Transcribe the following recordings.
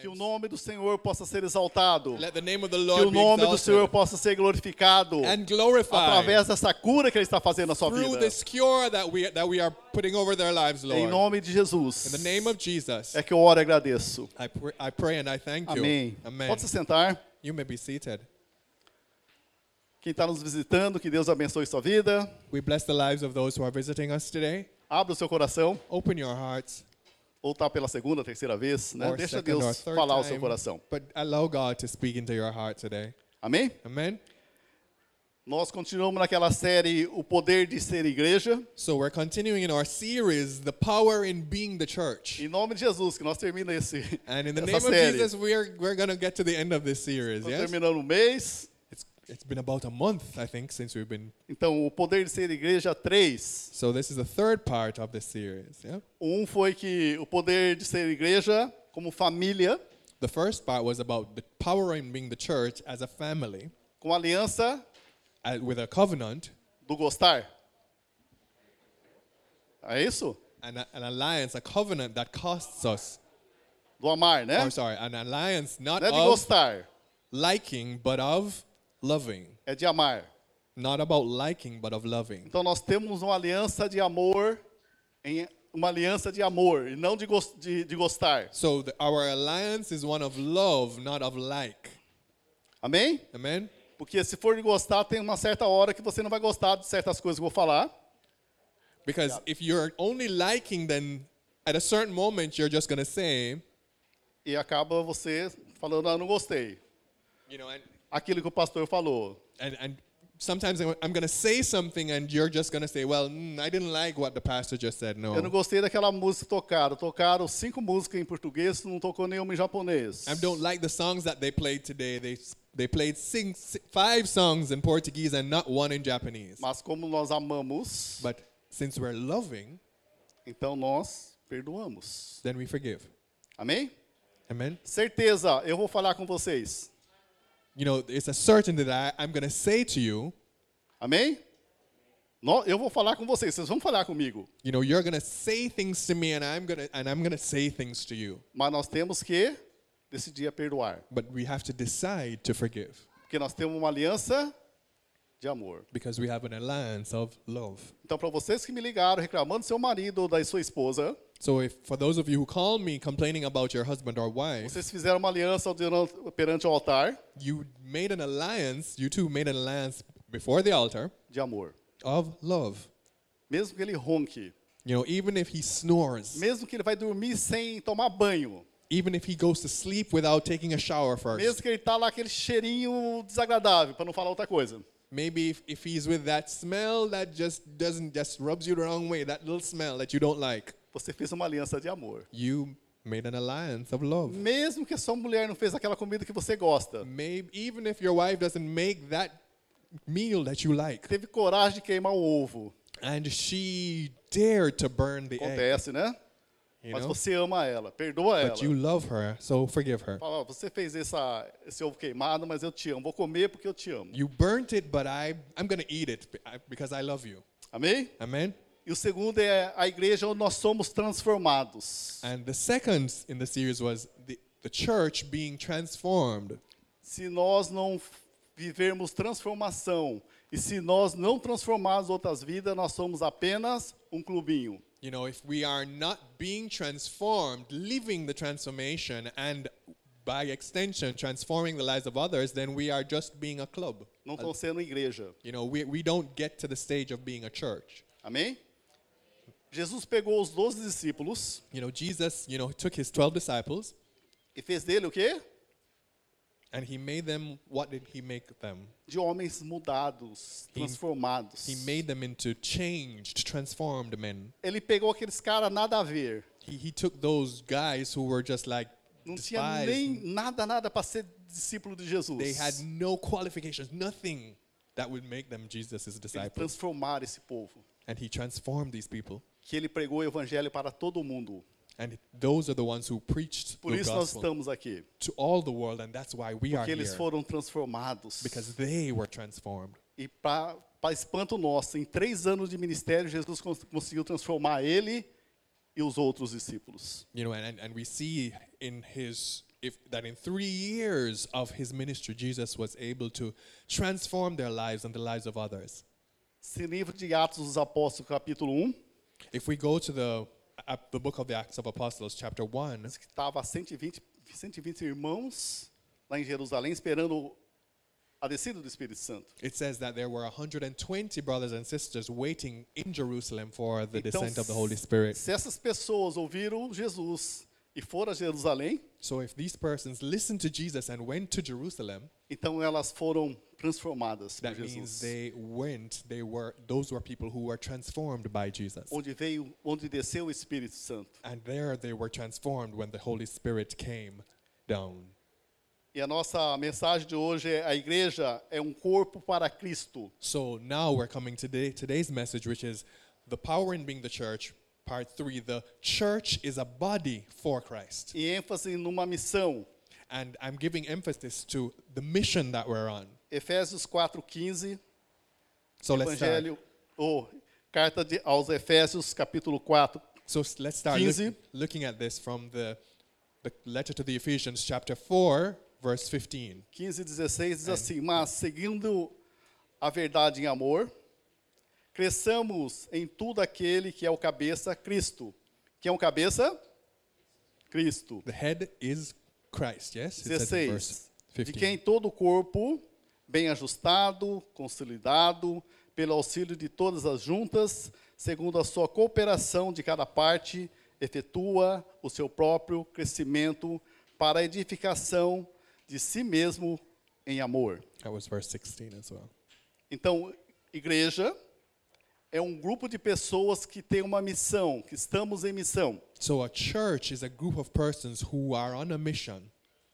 Que o nome do Senhor possa ser exaltado. Que o nome do Senhor possa ser glorificado através dessa cura que Ele está fazendo na sua vida. Em nome de Jesus. In the name of Jesus, É que eu oro e agradeço. Amém. Pode se sentar. Quem está nos visitando, que Deus abençoe sua vida. We bless the lives of those who are visiting us today. Abra o seu coração. Open your hearts. Ou está pela segunda, terceira vez, né? or Deixa Deus falar ao seu coração. But allow God to speak into your heart today. Amém? Amen. Nós continuamos naquela série O Poder de Ser Igreja. So we're continuing in our series, The Power in Being the Church. Em nome de Jesus, que nós terminamos esse, And in the name of série. Jesus, we're, we're going to get to the end of this series. Estamos Yes? terminando o mês. It's, been about a month, I think, since we've been. Então, o Poder de Ser Igreja 3. So this is the third part of this series. Yeah? Um foi que o poder de ser igreja como família, The first part was about the power in being the church as a family, com aliança uh, with a covenant do gostar. É isso? and a, an alliance, a covenant that costs us. Do amar, né? Or sorry, an alliance not Não é de of gostar, liking, but of loving. é de amar. Not about liking, but of loving. Então nós temos uma aliança de amor, em uma aliança de amor e não de, gos- de, de gostar. So the, our alliance is one of love, not of like. Amém? Amen? Porque se for de gostar, tem uma certa hora que você não vai gostar de certas coisas que eu vou falar. Because if you're only liking, then at a certain moment you're just going to say, E acaba você falando, ah, não gostei. you know, and, Aquilo que o pastor falou. and, and sometimes I'm going to say something and you're just going to say, well, mm, I didn't like what the pastor just said. Eu não No. gostei daquela música que tocaram. Cinco músicas em português, não tocou nenhuma em japonês. I don't like the songs that they played today. They, they played sing, si- five songs in Portuguese and not one in Japanese. Mas como nós amamos, But since we're loving, então nós perdoamos. then we forgive. Amém? Amen? Certeza, eu vou falar com vocês. You know, it's a certainty that I, I'm going to say to you, Amém? Eu vou falar com vocês, vocês vão falar comigo. you know, you're going to say things to me and I'm going to and I'm going to say things to you. Mas nós temos que decidir a perdoar. But we have to decide to forgive Porque nós temos uma aliança de amor. because we have an alliance of love. Então, para vocês que me ligaram reclamando do seu marido ou da sua esposa, So if for those of you who call me complaining about your husband or wife, vocês fizeram uma aliança perante o altar you made an alliance, you two made an alliance before the altar de amor. of love. Mesmo que ele ronque, You know, even if he snores, mesmo que ele vai dormir sem tomar banho, even if he goes to sleep without taking a shower first, mesmo que ele tá lá aquele cheirinho desagradável, para não falar outra coisa. Maybe if, if he's with that smell that just doesn't just rubs you the wrong way, that little smell that you don't like, Você fez uma aliança de amor. you made an alliance of love. Mesmo que a sua mulher não fez aquela comida que você gosta, Maybe even if your wife doesn't make that meal that you like, teve coragem de queimar o ovo. and she dared to burn the egg, Acontece, né? You Mas know, você ama ela, perdoa ela. but you love her, so forgive her. Fala, ó, você fez essa, esse ovo queimado, mas eu te amo. Vou comer porque eu te amo. You burnt it, but I I'm gonna eat it because I love you. Amém? Amen. E o segundo é a igreja onde nós somos transformados. And the second in the series was the, the church being transformed. Se nós não vivermos transformação e se nós não transformarmos outras vidas, nós somos apenas um clubinho. You know, if we are not being transformed, living the transformation, and by extension, transforming the lives of others, then we are just being a club. Não estão sendo igreja. You know, we, we don't get to the stage of being a church. Amém? Jesus pegou os 12 discípulos You know, Jesus, you know, took his 12 disciples e fez dele o quê? And he made them, what did he make them? De homens mudados, He- transformados. He made them into changed, transformed men. Ele pegou aqueles caras nada a ver. He, he took those guys who were just like Não tinha nem nada, nada para ser discípulo de Jesus. They had no qualifications, nothing that would make them Jesus' Ele disciples. transformar esse povo. And he transformed these people. Que ele pregou o evangelho para todo mundo. And those are the ones who preached Por isso nós estamos aqui. to all the world, and that's why we are Porque eles here. foram transformados. Because they were transformed. E para espanto nosso, em três anos de ministério, Jesus cons- conseguiu transformar ele e os outros discípulos. You know, and, and, we see in his if that in three years of his ministry, Jesus was able to transform their lives and the lives of others. Se livro de Atos dos Apóstolos, capítulo 1, If we go to the the book of the Acts of Apostles, chapter one, estava 120, 120 irmãos lá em Jerusalém esperando a descida do Espírito Santo. it says that there were 120 brothers and sisters waiting in Jerusalem for the Então, descent of the Holy Spirit. se essas pessoas ouviram Jesus e foram a Jerusalém, So if these persons listened to Jesus and went to Jerusalem, então elas foram transformadas por that means Jesus. they went, they were those were people who were transformed by Jesus. Onde veio, onde desceu o Espírito Santo. And there they were transformed when the Holy Spirit came down. E a nossa mensagem de hoje é a igreja é um corpo para Cristo. So now we're coming to today, today's message, which is the power in being the church. Part three: the church is a body for Christ, E ênfase numa missão. and I'm giving emphasis to the mission that we're on. Efésios 4:15, So let's start. Evangelho ou carta de, aos Efésios capítulo 4, So let's start 15. look- looking at this from the the letter to the Ephesians, chapter four, verse 15. 15 e 16 diz assim: Mas seguindo a verdade em amor, cresçamos em tudo aquele que é o cabeça, Cristo. Quem é o cabeça? Cristo. The head is Christ. Yes, it says in verse 16. De 15. quem todo o corpo, bem ajustado, consolidado, pelo auxílio de todas as juntas, segundo a sua cooperação de cada parte, efetua o seu próprio crescimento para a edificação de si mesmo em amor. That was verse 16 as well. Então, igreja é um grupo de pessoas que tem uma missão, que estamos em missão. So a church is a group of persons who are on a mission.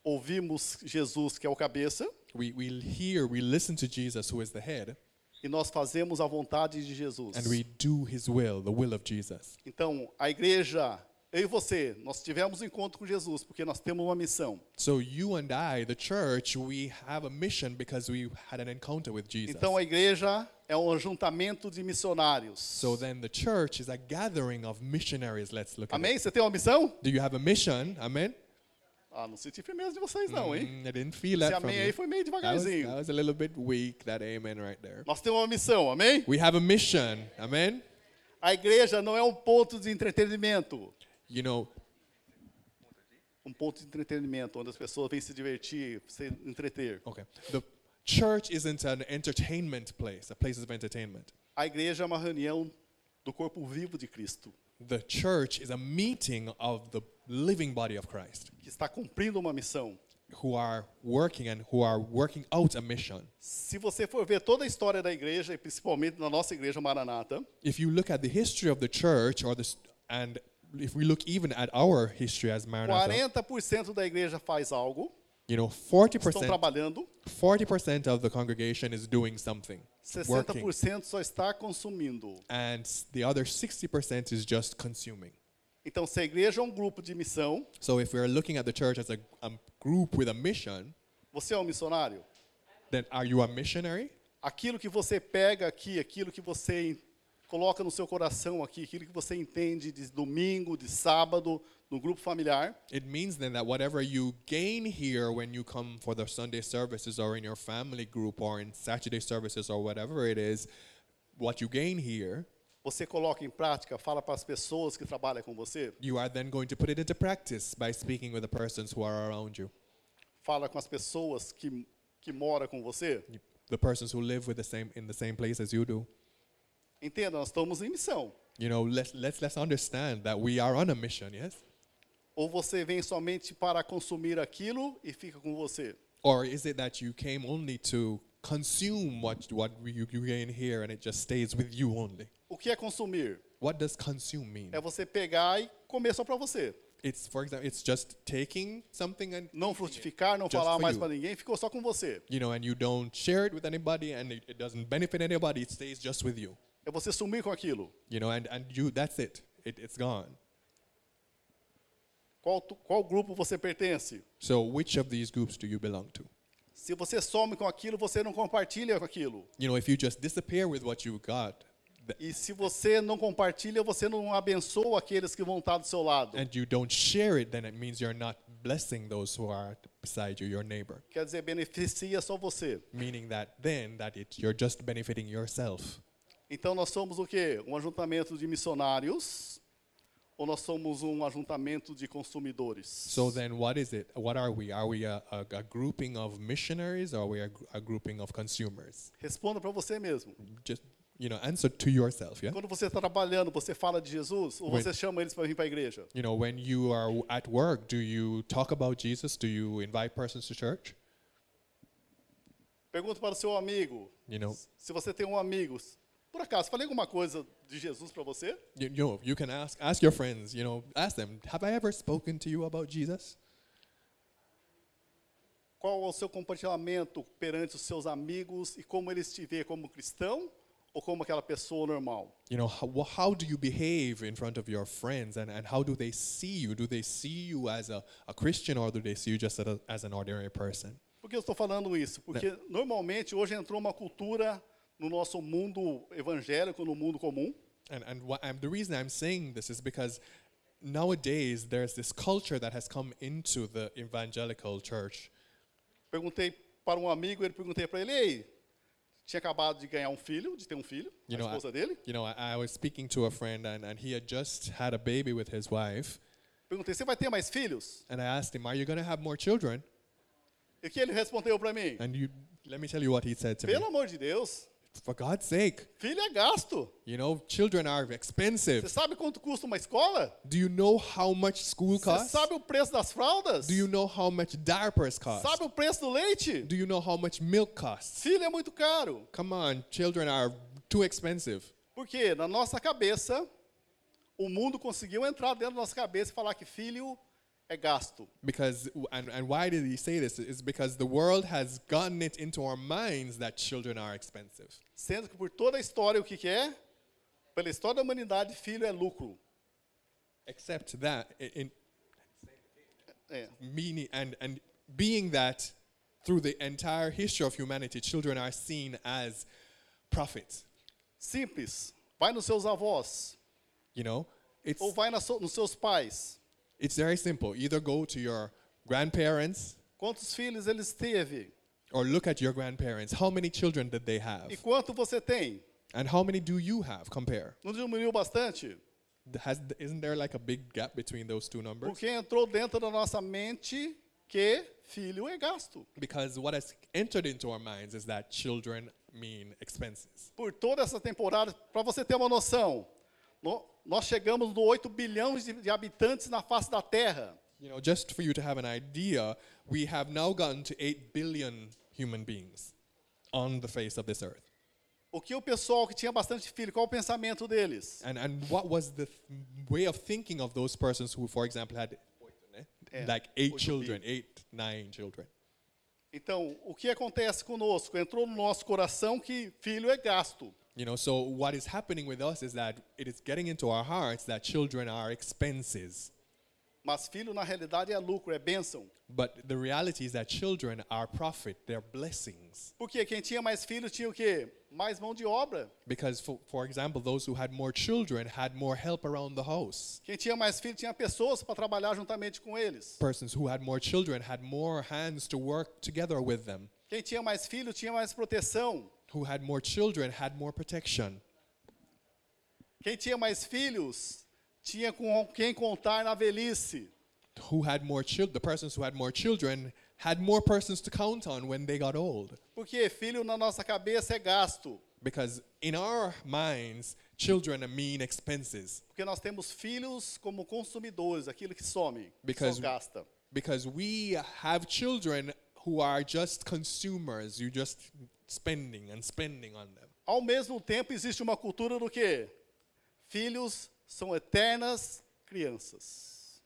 Ouvimos Jesus, que é o cabeça, We, we hear, we listen to Jesus, who is the head, e nós fazemos a vontade de Jesus. and we do his will, the will of Jesus. Então, a igreja, eu e você, nós tivemos um encontro com Jesus, porque nós temos uma missão. So you and I, the church, we have a mission because we had an encounter with Jesus. Então, a igreja é um ajuntamento de missionários. So then the church is a gathering of missionaries. Let's look at Amém? Você tem uma missão? Do you have a mission? Amen? Ah, não senti firmeza de vocês não, hein? Mm, I didn't feel Esse that from amém aí foi meio That was, devagarzinho. that was a little bit weak, that amen right there. Nós temos uma missão, amém? We have a mission. Amen? A igreja não é um ponto de entretenimento. You know, Um ponto de entretenimento, onde as pessoas vêm se divertir, se entreter. okay. The church isn't an entertainment place, a place of entertainment. A igreja é uma reunião do corpo vivo de Cristo, The church is a meeting of the living body of Christ que está cumprindo uma missão. who are working and who are working out a mission. Se você for ver toda a história da igreja, e principalmente na nossa igreja Maranata, If you look at the history of the church or this and if we look even at our history as Maranatha, 40% da igreja faz algo, you know, estão 40% trabalhando, 40% of the congregation is doing something, working, 60% só está consumindo. and the other 60% is just consuming. Então, se a igreja é um grupo de missão, So if we're looking at the church as a, a group with a mission, você é um missionário. then are you a missionary? Aquilo que você pega aqui, aquilo que você coloca no seu coração aqui, aquilo que você entende de domingo, de sábado, no grupo familiar, It means then that whatever you gain here when you come for the Sunday services or in your family group or in Saturday services or whatever it is, what you gain here, você coloca em prática, fala para as pessoas que trabalham com você, you are then going to put it into practice by speaking with the persons who are around you, fala com as pessoas que, que moram com você. The persons who live with the same in the same place as you do. Entenda, nós estamos em missão. You know, let's let's let's understand that we are on a mission, yes? Ou você vem somente para consumir aquilo e fica com você. Or is it that you came only to consume what what you, you gain here and it just stays with you only? O que é consumir? What does consume mean? É você pegar e comer só para você. It's for example, it's just taking something and Não frutificar, não falar mais you. para ninguém, ficou só com você. you know, and you don't share it with anybody, and it, it doesn't benefit anybody. It stays just with you, É você sumir com aquilo. you know, and and you that's it. It it's gone. Qual, qual grupo você pertence? So which of these groups do you belong to? Se você some com aquilo, você não compartilha com aquilo. You know, if you just disappear with what you got, E se você não compartilha, você não abençoa aqueles que vão estar do seu lado. and you don't share it, then it means you're not blessing those who are beside you, your neighbor. Quer dizer, beneficia só você. Meaning that then that it, you're just benefiting yourself. Então nós somos o quê? Um ajuntamento de missionários ou nós somos um ajuntamento de consumidores? So then, what is it? What are we? Are we a, a, a grouping of missionaries, or are we a, a grouping of consumers? Responda para você mesmo. Just you know, answer to yourself. Yeah. Quando você está trabalhando, você fala de Jesus ou When- você chama eles para vir para a igreja? You know, when you are at work, do you talk about Jesus? Do you invite persons to church? Pergunta para o seu amigo. You know, Se você tem um amigo, por acaso, falei alguma coisa de Jesus para você? you, you know, you can ask ask your friends. You know, ask them, have I ever spoken to you about Jesus? Qual é o seu compartilhamento perante os seus amigos e como eles te vê como cristão ou como aquela pessoa normal? You know, how, how do you behave in front of your friends, and, and how do they see you? Do they see you as a, a Christian, or do they see you just as, a, as an ordinary person? Por que eu estou falando isso? Porque normalmente hoje entrou uma cultura no nosso mundo evangélico, no mundo comum, And and what I'm, the reason I'm saying this is because nowadays there's this culture that has come into the evangelical church. Perguntei para um amigo, ele perguntei para ele, ei, tinha acabado de ganhar um filho, de ter um filho, You a know, I- esposa dele. You know, I, I was speaking to a friend, and, and he had just had a baby with his wife. Perguntei, você vai ter mais filhos? And I asked him, Are you going to have more children? E o que ele respondeu para mim? And you, let me tell you what he said to Pelo me. amor de Deus, For God's sake, filho é gasto. you know, children are Você expensive. sabe quanto custa uma escola? Do you know how much school Você costs? sabe o preço das fraldas? Do you know how much diapers cost? Sabe o preço do leite? Do you know how much milk costs? Filho é muito caro. Come on, children are too expensive. Porque na nossa cabeça, o mundo conseguiu entrar dentro da nossa cabeça e falar que filho é gasto. Because, and, and why did he say this? Is because the world has gotten it into our minds that children are expensive. Sendo que por toda a história, o que, que é? Pela história da humanidade, filho é lucro. Except that, in, É. meaning, and, and being that through the entire history of humanity, children are seen as profit. Simples. Vai nos seus avós. You know, it's, Ou vai so- nos seus pais. It's very simple. Either go to your grandparents Quantos filhos eles teve? or look at your grandparents. How many children did they have? E quanto você tem? And how many do you have? Compare. Não diminuiu bastante? Has, isn't there like a big gap between those two numbers? Porque entrou dentro da nossa mente que filho é gasto. Because what has entered into our minds is that children mean expenses. Por toda essa temporada, para você ter uma noção, no- nós chegamos no 8 bilhões de, habitantes na face da Terra. You know, just for you to have an idea, we have now gotten to 8 billion human beings on the face of this earth. O que o pessoal que tinha bastante filho, qual o pensamento deles? And, and what was the th- way of thinking of those persons who, for example, had É, like eight children, bi. eight, nine children? Então, o que acontece conosco? Entrou no nosso coração que filho é gasto. You know, so what is happening with us is that it is getting into our hearts that children are expenses. Mas filho, na realidade, é lucro, é bênção. But the reality is that children are profit, they're blessings. Porque quem tinha mais filhos tinha o quê? Mais mão de obra. Because, for, for example, those who had more children had more help around the house. Quem tinha mais filhos tinha pessoas para trabalhar juntamente com eles. Persons who had more children had more hands to work together with them. Quem tinha mais filhos tinha mais proteção. Who had more children had more protection. Quem tinha mais filhos tinha com quem contar na velhice. Who had more children, the persons who had more children had more persons to count on when they got old. Porque filho na nossa cabeça é gasto. Because in our minds, children mean expenses. Porque nós temos filhos como consumidores, aquilo que some, Because- só gasta. Because we have children who are just consumers, you just spending and spending on them. Ao mesmo tempo existe uma cultura do quê? Filhos são eternas crianças.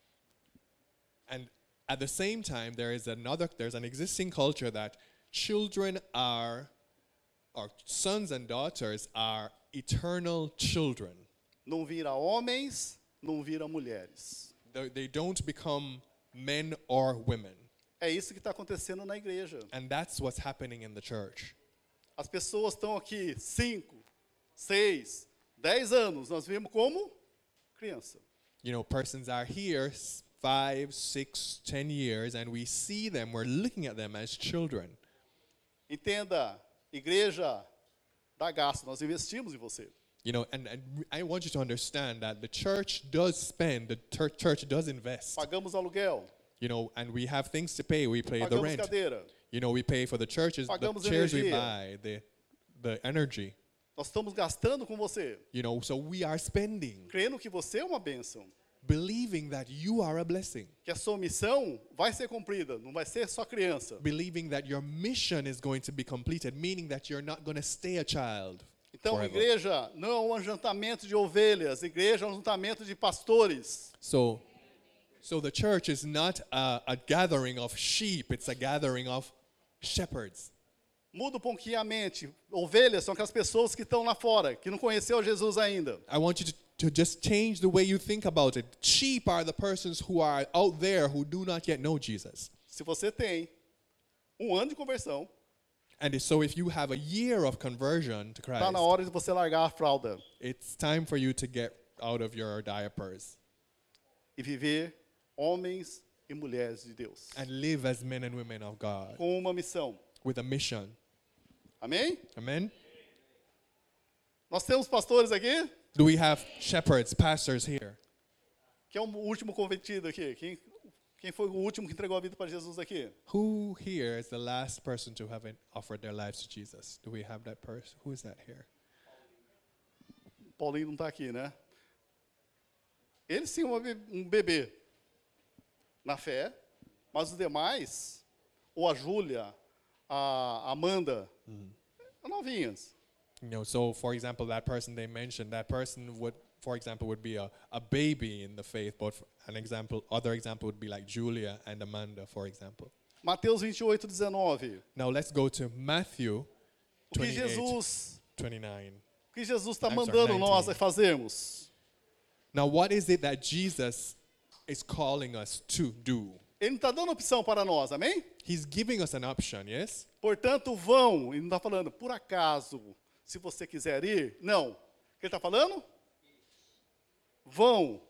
And at the same time, there is another, there's an existing culture that children are, or sons and daughters are eternal children. Não vira homens, não vira mulheres. They, they don't become men or women. É isso que está acontecendo na igreja. And that's what's happening in the church. As pessoas estão aqui 5, 6, 10 anos, nós vemos como criança. You know, persons are here s- five, six, ten years, and we see them, we're looking at them as children. Entenda, igreja dá gasto, nós investimos em você. You know, and, and I want you to understand that the church does spend, the church does invest. Pagamos aluguel, You know, and we have things to pay. We pay the pagamos rent. cadeira. You know, we pay for the churches, the Pagamos chairs we buy, the, the energy. Nós estamos gastando com você, You know, so we are spending, crendo que você é uma bênção, believing that you are a blessing, que a sua missão vai ser cumprida, não vai ser só criança. believing that your mission is going to be completed, meaning that you're not going to stay a child. Então, forever. igreja não é um ajuntamento de ovelhas, igreja é um ajuntamento de pastores. So, so the church is not a, a gathering of sheep; it's a gathering of shepherds. Muda um pouquinho a mente. Ovelhas são aquelas pessoas que estão lá fora, que não conheceu Jesus ainda. I want you to, to just change the way you think about it. Sheep are the persons who are out there who do not yet know Jesus. Se você tem um ano de conversão, And so, if you have a year of conversion to está Christ, na hora de você largar a fralda it's time for you to get out of your diapers e viver homens e mulheres de Deus. and live as men and women of God Com uma missão. with a mission. Amém? Amen. Nós temos pastores aqui, Do we have shepherds, pastors here? que é o último convertido aqui. Quem, quem foi o último que entregou a vida para Jesus aqui? Who here is the last person to have offered their lives to Jesus? Do we have that person? Who is that here? Paulinho não está aqui, né? Ele sim é uma be- um bebê na fé, mas os demais, ou a Júlia, a Amanda, novinhas. You know, so for example, that person they mentioned, that person would, for example, would be a, a baby in the faith. But an example, other example would be like Julia and Amanda, for example. Mateus 28, 19. Now let's go to Matthew O que 28, Jesus, 29. o que Jesus está I'm sorry, mandando nós 19. a fazermos? Now, what is it that Jesus is calling us to do? Ele não está dando opção para nós, amém? He's giving us an option, yes? Portanto, vão, ele não está falando, por acaso, se você quiser ir. Não. O que ele está falando? Vão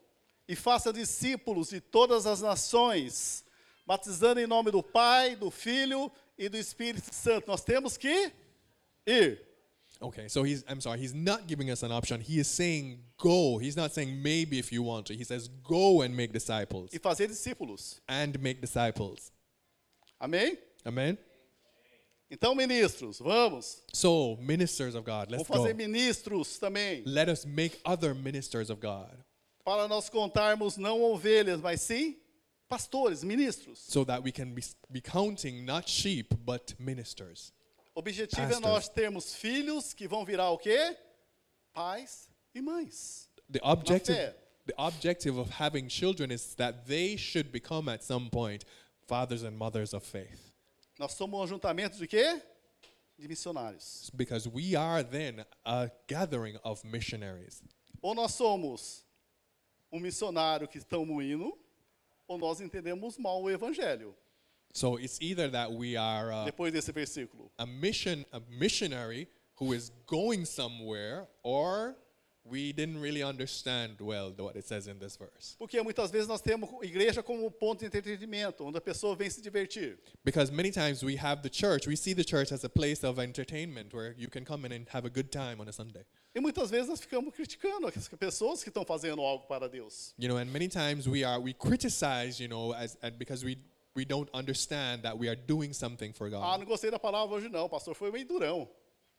e faça discípulos de todas as nações, batizando em nome do Pai, do Filho e do Espírito Santo. Nós temos que ir. Okay, so he's, I'm sorry, he's not giving us an option. He is saying go. He's not saying maybe if you want to. He says go and make disciples. E fazer discípulos. And make disciples. Amém? Amen? Então, ministros, vamos. So, ministers of God, let's Vamos fazer go. ministros também. Let us make other ministers of God Para nós contarmos não ovelhas, mas sim pastores, ministros. so that we can be, be counting not sheep, but ministers. Objetivo é nós termos filhos que vão virar o quê? Pais e mães. The objective, the objective of having children is that they should become at some point fathers and mothers of faith. Nós somos um ajuntamento de quê? De missionários. Because we are then a gathering of missionaries. Ou nós somos um missionário que estão no hino, ou nós entendemos mal o evangelho. So it's either that we are uh, Depois desse versículo. a mission, a missionary who is going somewhere, or we didn't really understand well what it says in this verse. Porque muitas vezes nós temos igreja como ponto de entretenimento, onde a pessoa vem se divertir. Because many times we have the church, we see the church as a place of entertainment where you can come in and have a good time on a Sunday. E muitas vezes nós ficamos criticando as pessoas que estão fazendo algo para Deus. You know, and many times we are we criticize, you know, as and because we we don't understand that we are doing something for God. Ah, não gostei da palavra hoje não, pastor foi meio durão.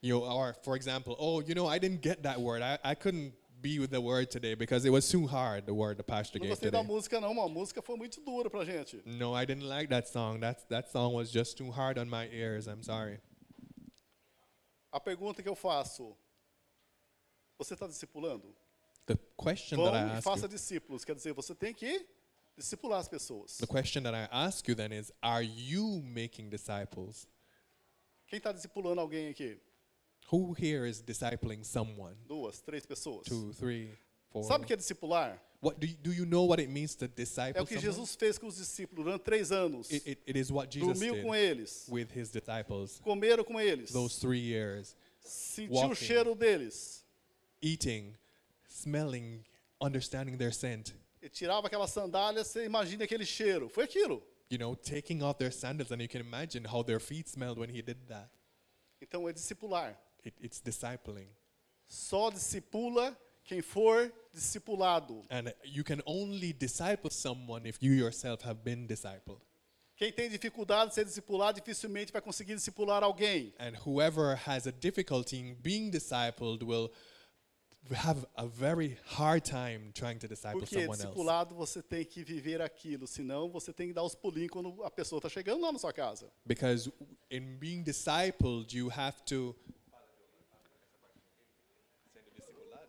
You know, or for example, oh, you know, I didn't get that word. I, I couldn't be with the word today because it was too hard, the word the pastor Não gave gostei da today. música não, a música foi muito dura pra gente. No, I didn't like that song. That that song was just too hard on my ears. I'm sorry. A pergunta que eu faço, você está discipulando? The question Vão that I e ask faça you, discípulos, quer dizer, você tem que discipular as pessoas. the question that I ask you then is, are you making disciples? Quem está discipulando alguém aqui? Who here is discipling someone? Duas, três pessoas. Two, three, four. Sabe o que é discipular? What do you, do you know what it means to disciple É o que someone? Jesus fez com os discípulos durante três anos. It, it, it is what Jesus Dormiu did com eles, with his disciples comeram com eles, those three years, sentiu o walking. cheiro deles, eating, smelling, understanding their scent. Ele tirava aquelas sandálias, você imagina aquele cheiro. Foi aquilo. You know, taking off their sandals, and you can imagine how their feet smelled when he did that. Então é discipular. It, it's discipling. Só discipula quem for discipulado. And you can only disciple someone if you yourself have been discipled. Quem tem dificuldade de ser discipulado dificilmente vai conseguir discipular alguém. And whoever has a difficulty in being discipled will have a very hard time trying to disciple Porque someone else. discipulado você tem que viver aquilo, senão você tem que dar os pulinhos quando a pessoa está chegando lá na sua casa. Because in being discipled, you have to.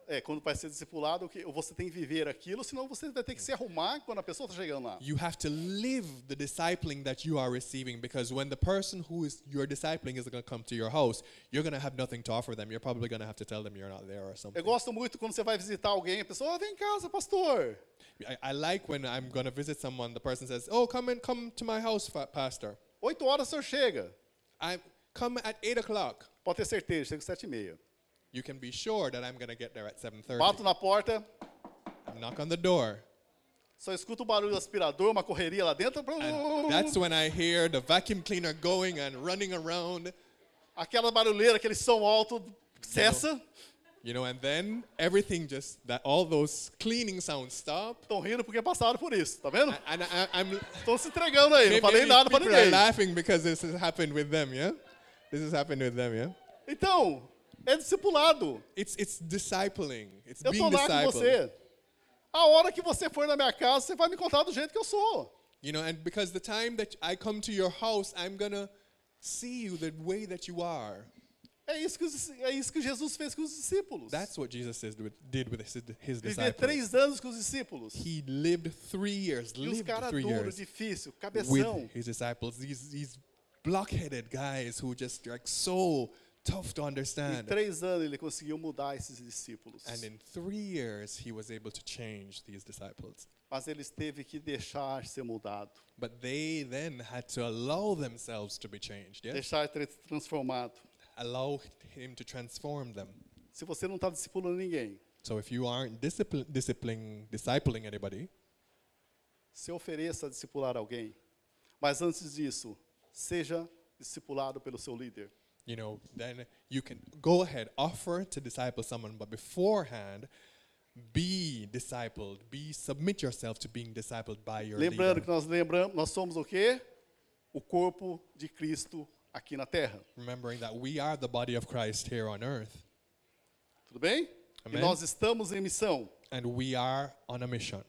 É, quando vai ser discipulado, que- você tem que viver aquilo, senão você vai ter que se arrumar quando a pessoa está chegando lá. You have to live the discipling that you are receiving because when the person who is you're discipling is going to come to your house, you're going to have nothing to offer them. You're probably going to have to tell them you're not there or something. Eu gosto muito quando você vai visitar alguém, a pessoa, "Ah, vem em casa, pastor. I, I like when I'm going to visit someone, the person says, "Oh, come and come to my house, pastor. Oito horas o senhor chega. I come at eight o'clock." Pode ter certeza, chega às sete e meia. You can be sure that I'm going to get there at 7:30. Bato na porta, I knock on the door, só escuto o barulho do aspirador, uma correria lá dentro. and that's when I hear the vacuum cleaner going and running around. Aquela barulheira, aquele som alto cessa. You know, and then everything just that all those cleaning sounds stop. Estão rindo porque passaram por isso, tá vendo? And I, I'm Estão se entregando aí, não maybe, falei maybe nada pra people are laughing because this has happened with them, yeah? This has happened with them, yeah? Então, é discipulado. It's it's discipling. It's Eu being tô lá com você. A hora que você for na minha casa, você vai me contar do jeito que eu sou. You know, and because the time that I come to your house, I'm gonna see you the way that you are. É isso que, os- é isso que Jesus fez com os discípulos. That's what Jesus with, did with his, his Viver três anos com os discípulos. He lived three years, E os caras duros, difícil, with cabeção. his disciples. These these blockheaded guys who just like so tough to Em understand. três anos ele conseguiu mudar esses discípulos. And in three years, he was able to change these disciples. Mas eles teve que deixar ser mudado. But they then had to allow themselves to be changed, yeah? Deixar ser transformado. Allow him to transform them. Se você não está discipulando ninguém, So if you aren't discipling, discipling anybody, se ofereça a discipular alguém. Mas antes disso, seja discipulado pelo seu líder. You know, then you can go ahead, offer to disciple someone, but beforehand, be discipled, be submit yourself to being discipled by your Lembrando leader. que nós lembramos, nós somos o quê? O corpo de Cristo aqui na terra. Remembering that we are the body of Christ here on earth, Tudo bem? Amém. E nós estamos em missão. and we are on a mission.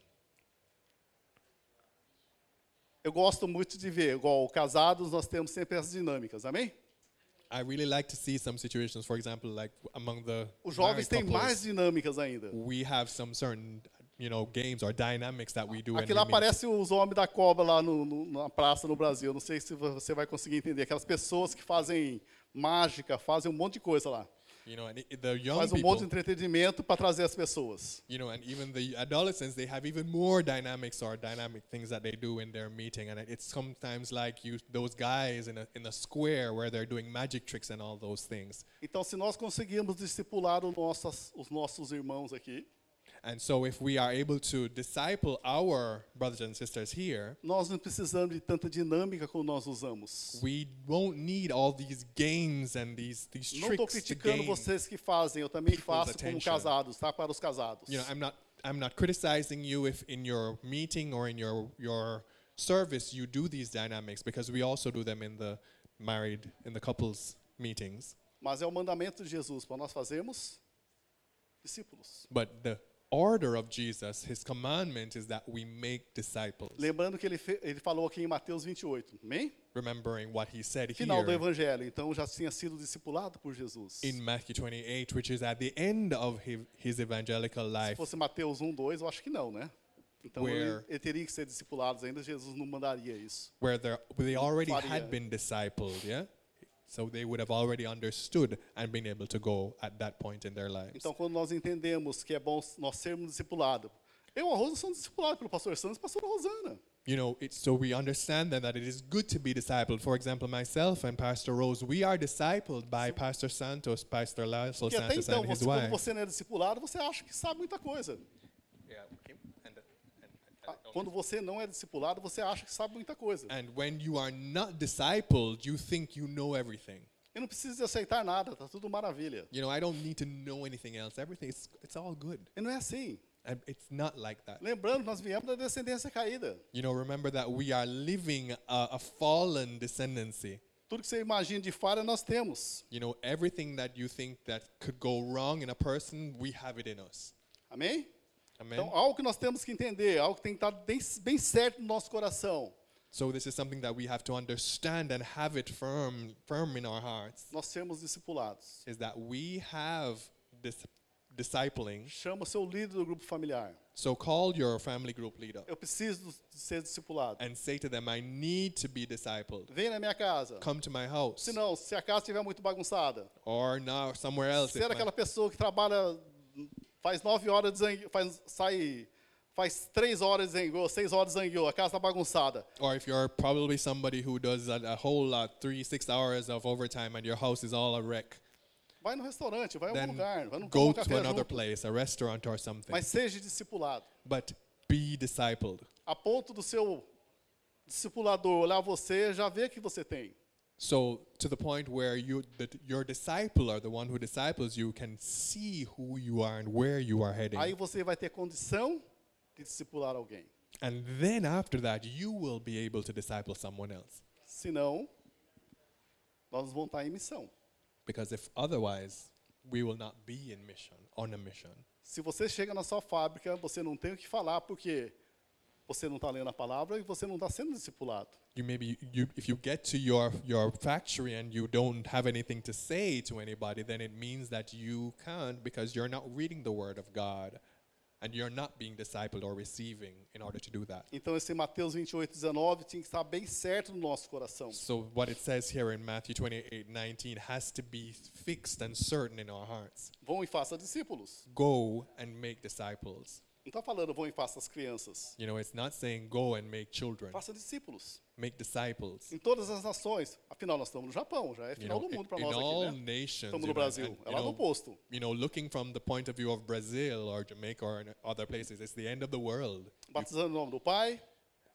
Eu gosto muito de ver, igual casados, nós temos sempre as dinâmicas, amém? I really like to see some situations, for example, like among the Os jovens têm mais dinâmicas ainda. we have some certain, you know, games or dynamics that we do. Aqui and lá we meet. aparece os homens da cobra lá no- no- na praça no Brasil. Não sei se você vai conseguir entender. Aquelas pessoas que fazem mágica, fazem um monte de coisa lá. You know, and the young Faz um people, monte de entretenimento para trazer as pessoas. you know, and even the adolescents, they have even more dynamics or dynamic things that they do in their meeting. And it's sometimes like you, those guys in a, in a square where they're doing magic tricks and all those things. Então, se nós conseguirmos discipular os nossos, os nossos irmãos aqui, And so if we are able to disciple our brothers and sisters here, nós não precisamos de tanta dinâmica como nós usamos. we won't need all these games and these, these Não estou tricks to criticando vocês que fazem, eu também faço como casados, tá? Para os casados. you know, I'm not I'm not criticizing you if in your meeting or in your your service you do these dynamics because we also do them in the married in the couples meetings. Mas é o mandamento de Jesus para nós fazermos discípulos. But the order of Jesus, his commandment is that we make disciples. Lembrando que ele, fe- ele falou aqui em Mateus 28, amém? Remembering what he said Final do here evangelho, então já tinha sido discipulado por Jesus. in Matthew 28, which is at the end of his, his evangelical Se life. fosse Mateus 1, 2, eu acho que não, né? Então Where- ele, ele teria que ser discipulado ainda, Jesus não mandaria isso. where they they already had been discipled, yeah? So they would have already understood and been able to go at that point in their lives. Então quando nós entendemos que é bom nós sermos discipulados, eu e a Rosa somos discipulados pelo pastor Santos e pastora Rosana. You know, it's so we understand then that it is good to be discipled. For example, myself and Pastor Rose, we are discipled by Pastor Santos, Pastor até Santos, então, and his você, quando você não é discipulado, você acha que sabe muita coisa. Quando você não é discipulado, você acha que sabe muita coisa. and when you are not discipled, you think you know everything. E não precisa de aceitar nada, tá tudo maravilha. You know, I don't need to know anything else. Everything is it's all good. E não é assim. And it's not like that. Lembrando, nós viemos da descendência caída. You know, remember that we are living a, a fallen descendancy. Tudo que você imagina de falha, nós temos. You know, everything that you think that could go wrong in a person, we have it in us. Amém? Então, algo que nós temos que entender, algo que tem que estar bem, bem certo no nosso coração. So this is something that we have to understand and have it firm, firm in our hearts. Nós sermos discipulados. Is that we have this discipling. Chama o seu líder do grupo familiar. So call your family group leader Eu preciso ser discipulado. and say to them, I need to be discipled. Vem na minha casa. Come to my house. Se não, se a casa estiver muito bagunçada, Or now somewhere else. se if era my- aquela pessoa que trabalha, faz nove horas de zangue, faz, sai, faz três horas de zangou, seis horas de zangueou, a casa está bagunçada. Or if you're probably somebody who does a, a whole lot, three, six hours of overtime and your house is all a wreck, Vai no restaurante, vai a algum lugar, vai no go um to another junto. place, a restaurant or something. Mas seja discipulado. But be discipled. A ponto do seu discipulador olhar você, já vê que você tem. So to the point where you, that your disciple or the one who disciples you can see who you are and where you are heading. Aí você vai ter condição de discipular alguém. and then after that, you will be able to disciple someone else. Senão, nós vamos estar em missão. Because if otherwise, we will not be in mission, on a mission. Se você chega na sua fábrica, você não tem o que falar porque você não está lendo a palavra e você não está sendo discipulado. You maybe you if you get to your your factory and you don't have anything to say to anybody, then it means that you can't because you're not reading the word of God and you're not being discipled or receiving in order to do that. Então, esse Mateus 28, 19 tinha que estar bem certo no nosso coração. So what it says here in Matthew 28, 19 has to be fixed and certain in our hearts. Vão e faça discípulos. Go and make disciples. Não está falando vão e faça as crianças. You know, it's not saying go and make children. Faça discípulos. Make disciples. Em todas as nações. Afinal, nós estamos no Japão, já é You final know, do mundo in, para in nós all aqui, né? nations. Estamos you no know, Brasil. and, É you lá no know, posto. you know, looking from the point of view of Brazil or Jamaica or in other places, it's the end of the world. You Batizando em nome do Pai,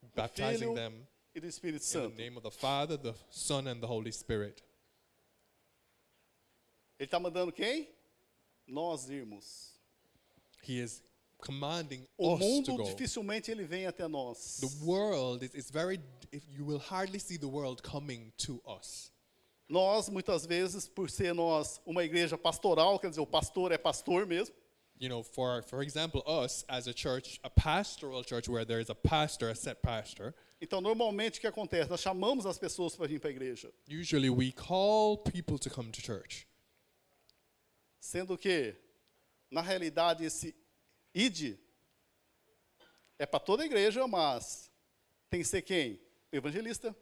do Filho them e do Espírito in Santo. the name of the Father, the Son, and the Holy Spirit. Ele está mandando quem? Nós irmos. He is commanding O us to mundo go. dificilmente ele vem até nós. The world is, is very. You will hardly see the world coming to us. Nós, muitas vezes, por ser nós uma igreja pastoral, quer dizer, o pastor é pastor mesmo, You know, for for example, us as a church, a pastoral church where there is a pastor, a set pastor. então normalmente o que acontece? Nós chamamos as pessoas para vir para a igreja, Usually, we call people to come to church. sendo que, na realidade, esse id é para toda a igreja, mas tem que ser quem? Evangelista,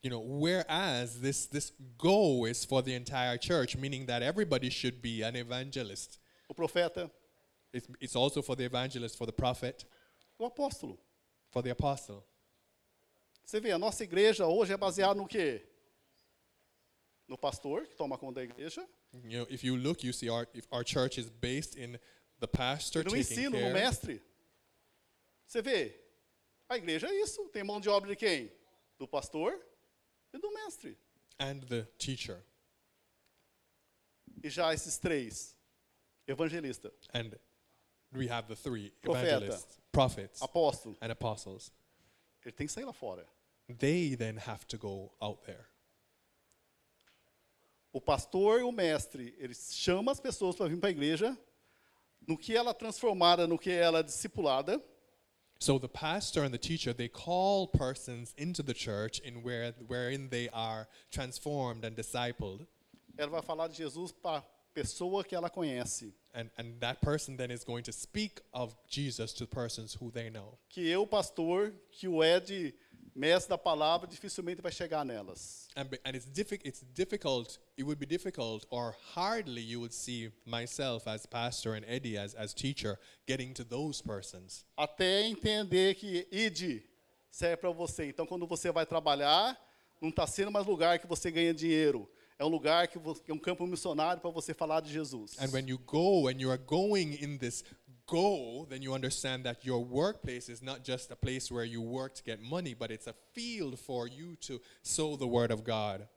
You know, whereas this this go is for the entire church, meaning that everybody should be an evangelist. o profeta, It's, it's also for the evangelist, for the prophet, o apóstolo. for the apostle. Você vê, a nossa igreja hoje é baseada no quê? No pastor, que toma conta da igreja, You know, if you look, you see our if our church is based in e no ensino, no care, mestre. Você vê, a igreja é isso, tem mão de obra de quem? Do pastor e do mestre. and the teacher, E já esses três, evangelista, and we have the three Profeta. evangelists, prophets, apóstolo, and apostles. ele tem que sair lá fora. They then have to go out there. O pastor e o mestre, eles chamam as pessoas para vir para a igreja, no que ela é transformada, no que ela é discipulada, So the pastor and the teacher they call persons into the church in where wherein they are transformed and discipled, ela vai falar de Jesus para pessoa que ela conhece. and and that person then is going to speak of Jesus to persons who they know. Que eu, pastor, que o Ed, mestre da palavra, dificilmente vai chegar nelas. And, and it's, diffi- it's difficult, it would be difficult, or hardly you would see myself as pastor and Eddie as, as teacher getting to those persons Até entender que ide serve para você. Então, quando você vai trabalhar, não está sendo mais lugar que você ganha dinheiro. É um lugar que é um campo missionário para você falar de Jesus. And when you go and you are going in this goal, then you understand that your workplace is not just a place where you work to get money, but it's a field for you to sow the word of God.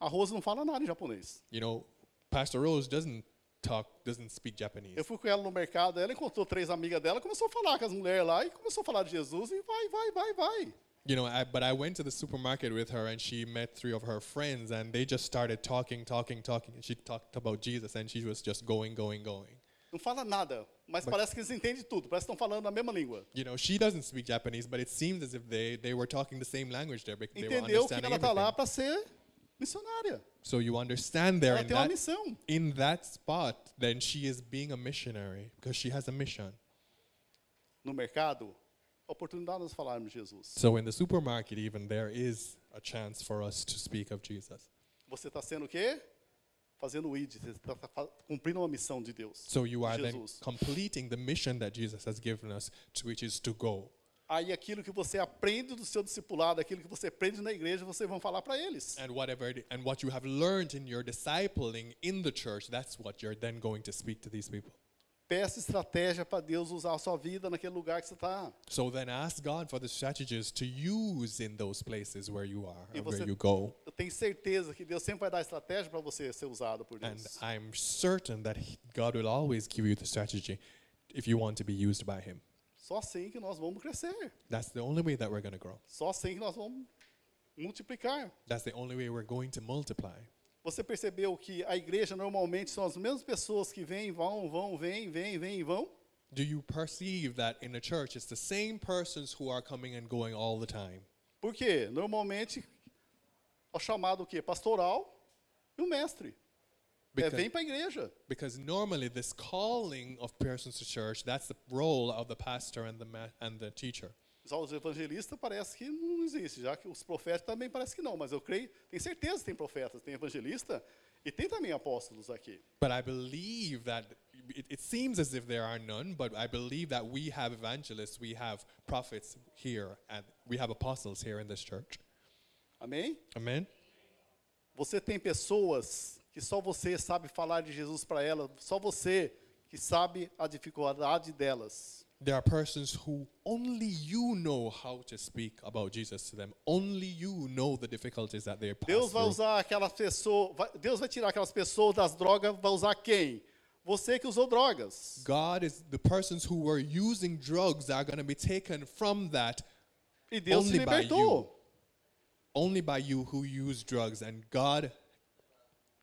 A Rose não fala nada em japonês. You know, Pastor Rose doesn't talk, doesn't speak Japanese. Eu fui com ela no mercado, ela encontrou três amigas dela, começou a falar com as mulheres lá e começou a falar de Jesus e vai, vai, vai, vai. You know, I, but I went to the supermarket with her and she met three of her friends and they just started talking, talking, talking. And she talked about Jesus and she was just going, going, going. Não fala nada, mas parece que eles entendem tudo, parece que estão falando a mesma língua. You know, she doesn't speak Japanese, but it seems as if they, they were talking the same language there they were Entendeu que ela está lá para ser missionária. So you understand there Ela in tem uma that, missão. in that spot, then she is being a missionary because she has a mission. No mercado, oportunidade de nós falarmos de Jesus. So in the supermarket, even there is a chance for us to speak of Jesus. Você está sendo o quê? Fazendo o ID, você está cumprindo uma missão de Deus. So you are then completing the mission that Jesus has given us, which is to go. Aí aquilo que você aprende do seu discipulado, aquilo que você aprende na igreja, você vai falar para eles. And whatever it- and what you have learned in your discipling in the church, that's what you're then going to speak to these people. Peça estratégia para Deus usar a sua vida naquele lugar que você está. So then ask God for the strategies to use in those places where you are, E and where you go. Eu tenho certeza que Deus sempre vai dar estratégia para você ser usado por And Deus. I'm certain that God will always give you the strategy if you want to be used by Him. Só assim que nós vamos crescer. That's the only way that we're going to grow. Só assim que nós vamos multiplicar. That's the only way we're going to multiply. Você percebeu que a igreja normalmente são as mesmas pessoas que vêm, vão, vão, vêm, vêm, vêm e vão? Do you perceive that in the church it's the same persons who are coming and going all the time? Por quê? Normalmente é chamado o quê? Pastoral e o mestre. É, Because, vem para a igreja. because normally this calling of persons to church, that's the role of the pastor and the and the teacher. Já os evangelistas parece que não existe, já que os profetas também parece que não, mas eu creio, tenho certeza que tem profetas, tem evangelista e tem também apóstolos aqui. But I believe that it, it seems as if there are none, but I believe that we have evangelists, we have prophets here, and we have apostles here in this church. Amém? Amen. Você tem pessoas que só você sabe falar de Jesus para elas, só você que sabe a dificuldade delas. There are persons who only you know how to speak about Jesus to them. Only you know the difficulties that they pass Deus vai usar aquelas pessoas, vai- Deus vai tirar aquelas pessoas das drogas, vai usar quem? Você que usou drogas. God is the persons who were using drugs are going to be taken from that E Deus Only by libertou. only by you who use drugs, and God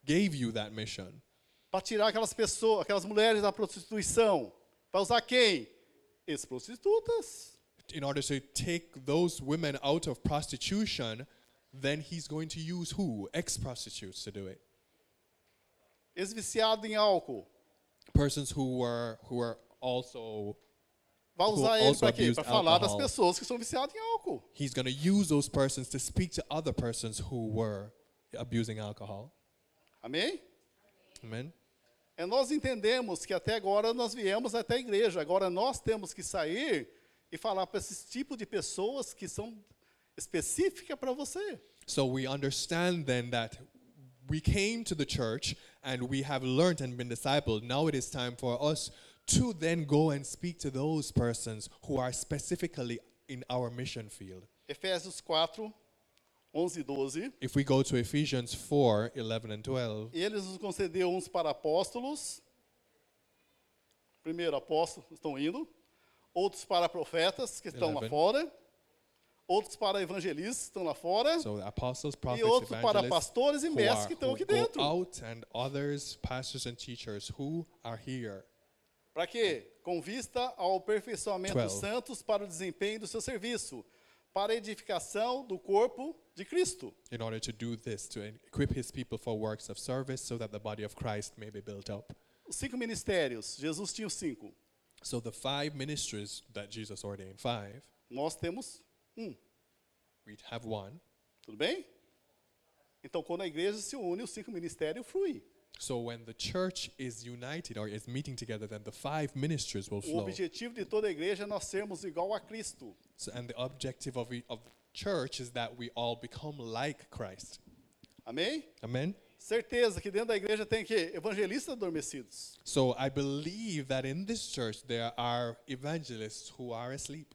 gave you that mission. Para tirar aquelas pessoas, aquelas mulheres da prostituição. Vai usar quem? Ex-prostitutas. In order to take those women out of prostitution, then He's going to use who? Ex prostitutes to do it. Ex-viciado em álcool. Persons who were who were also Vai usar ele para quê? Para falar das pessoas que são viciadas em álcool. He's going to use those persons to speak to other persons who were abusing alcohol. Amém? Amen. É nós entendemos que até agora nós viemos até a igreja. Agora nós temos que sair e falar para esse tipo de pessoas que são específicas para você. So we understand then that we came to the church and we have learned and been discipled. Now it is time for us to then go and speak to those persons who are specifically in our mission field. Efésios 4, 11 e 12. If we go to Ephesians 4 11 and 12, Eles nos concedeu uns para apóstolos. Primeiro, apóstolos estão indo. Outros para profetas, que estão lá fora. Outros para evangelistas, que estão lá fora. so apostles, E prophets, outros para pastores e mestres are, que estão aqui dentro. out, and others, pastors and teachers who are here. Para quê? Com vista ao aperfeiçoamento dos santos para o desempenho do seu serviço, para a edificação do corpo de Cristo. in order to do this, to equip his people for works of service so that the body of Christ may be built up. Os cinco ministérios, Jesus tinha os cinco. So the five ministries that Jesus ordained, five, Nós temos um. we have one. Tudo bem? Então, quando a igreja se une, os cinco ministérios fluem. So when the church is united or is meeting together, then the five ministries will O flow. objetivo de toda a igreja é nós sermos igual a Cristo. So, and the objective of, of the church is that we all become like Christ. Amém? Amen? Certeza que dentro da igreja tem que evangelistas adormecidos. So I believe that in this church there are evangelists who are asleep.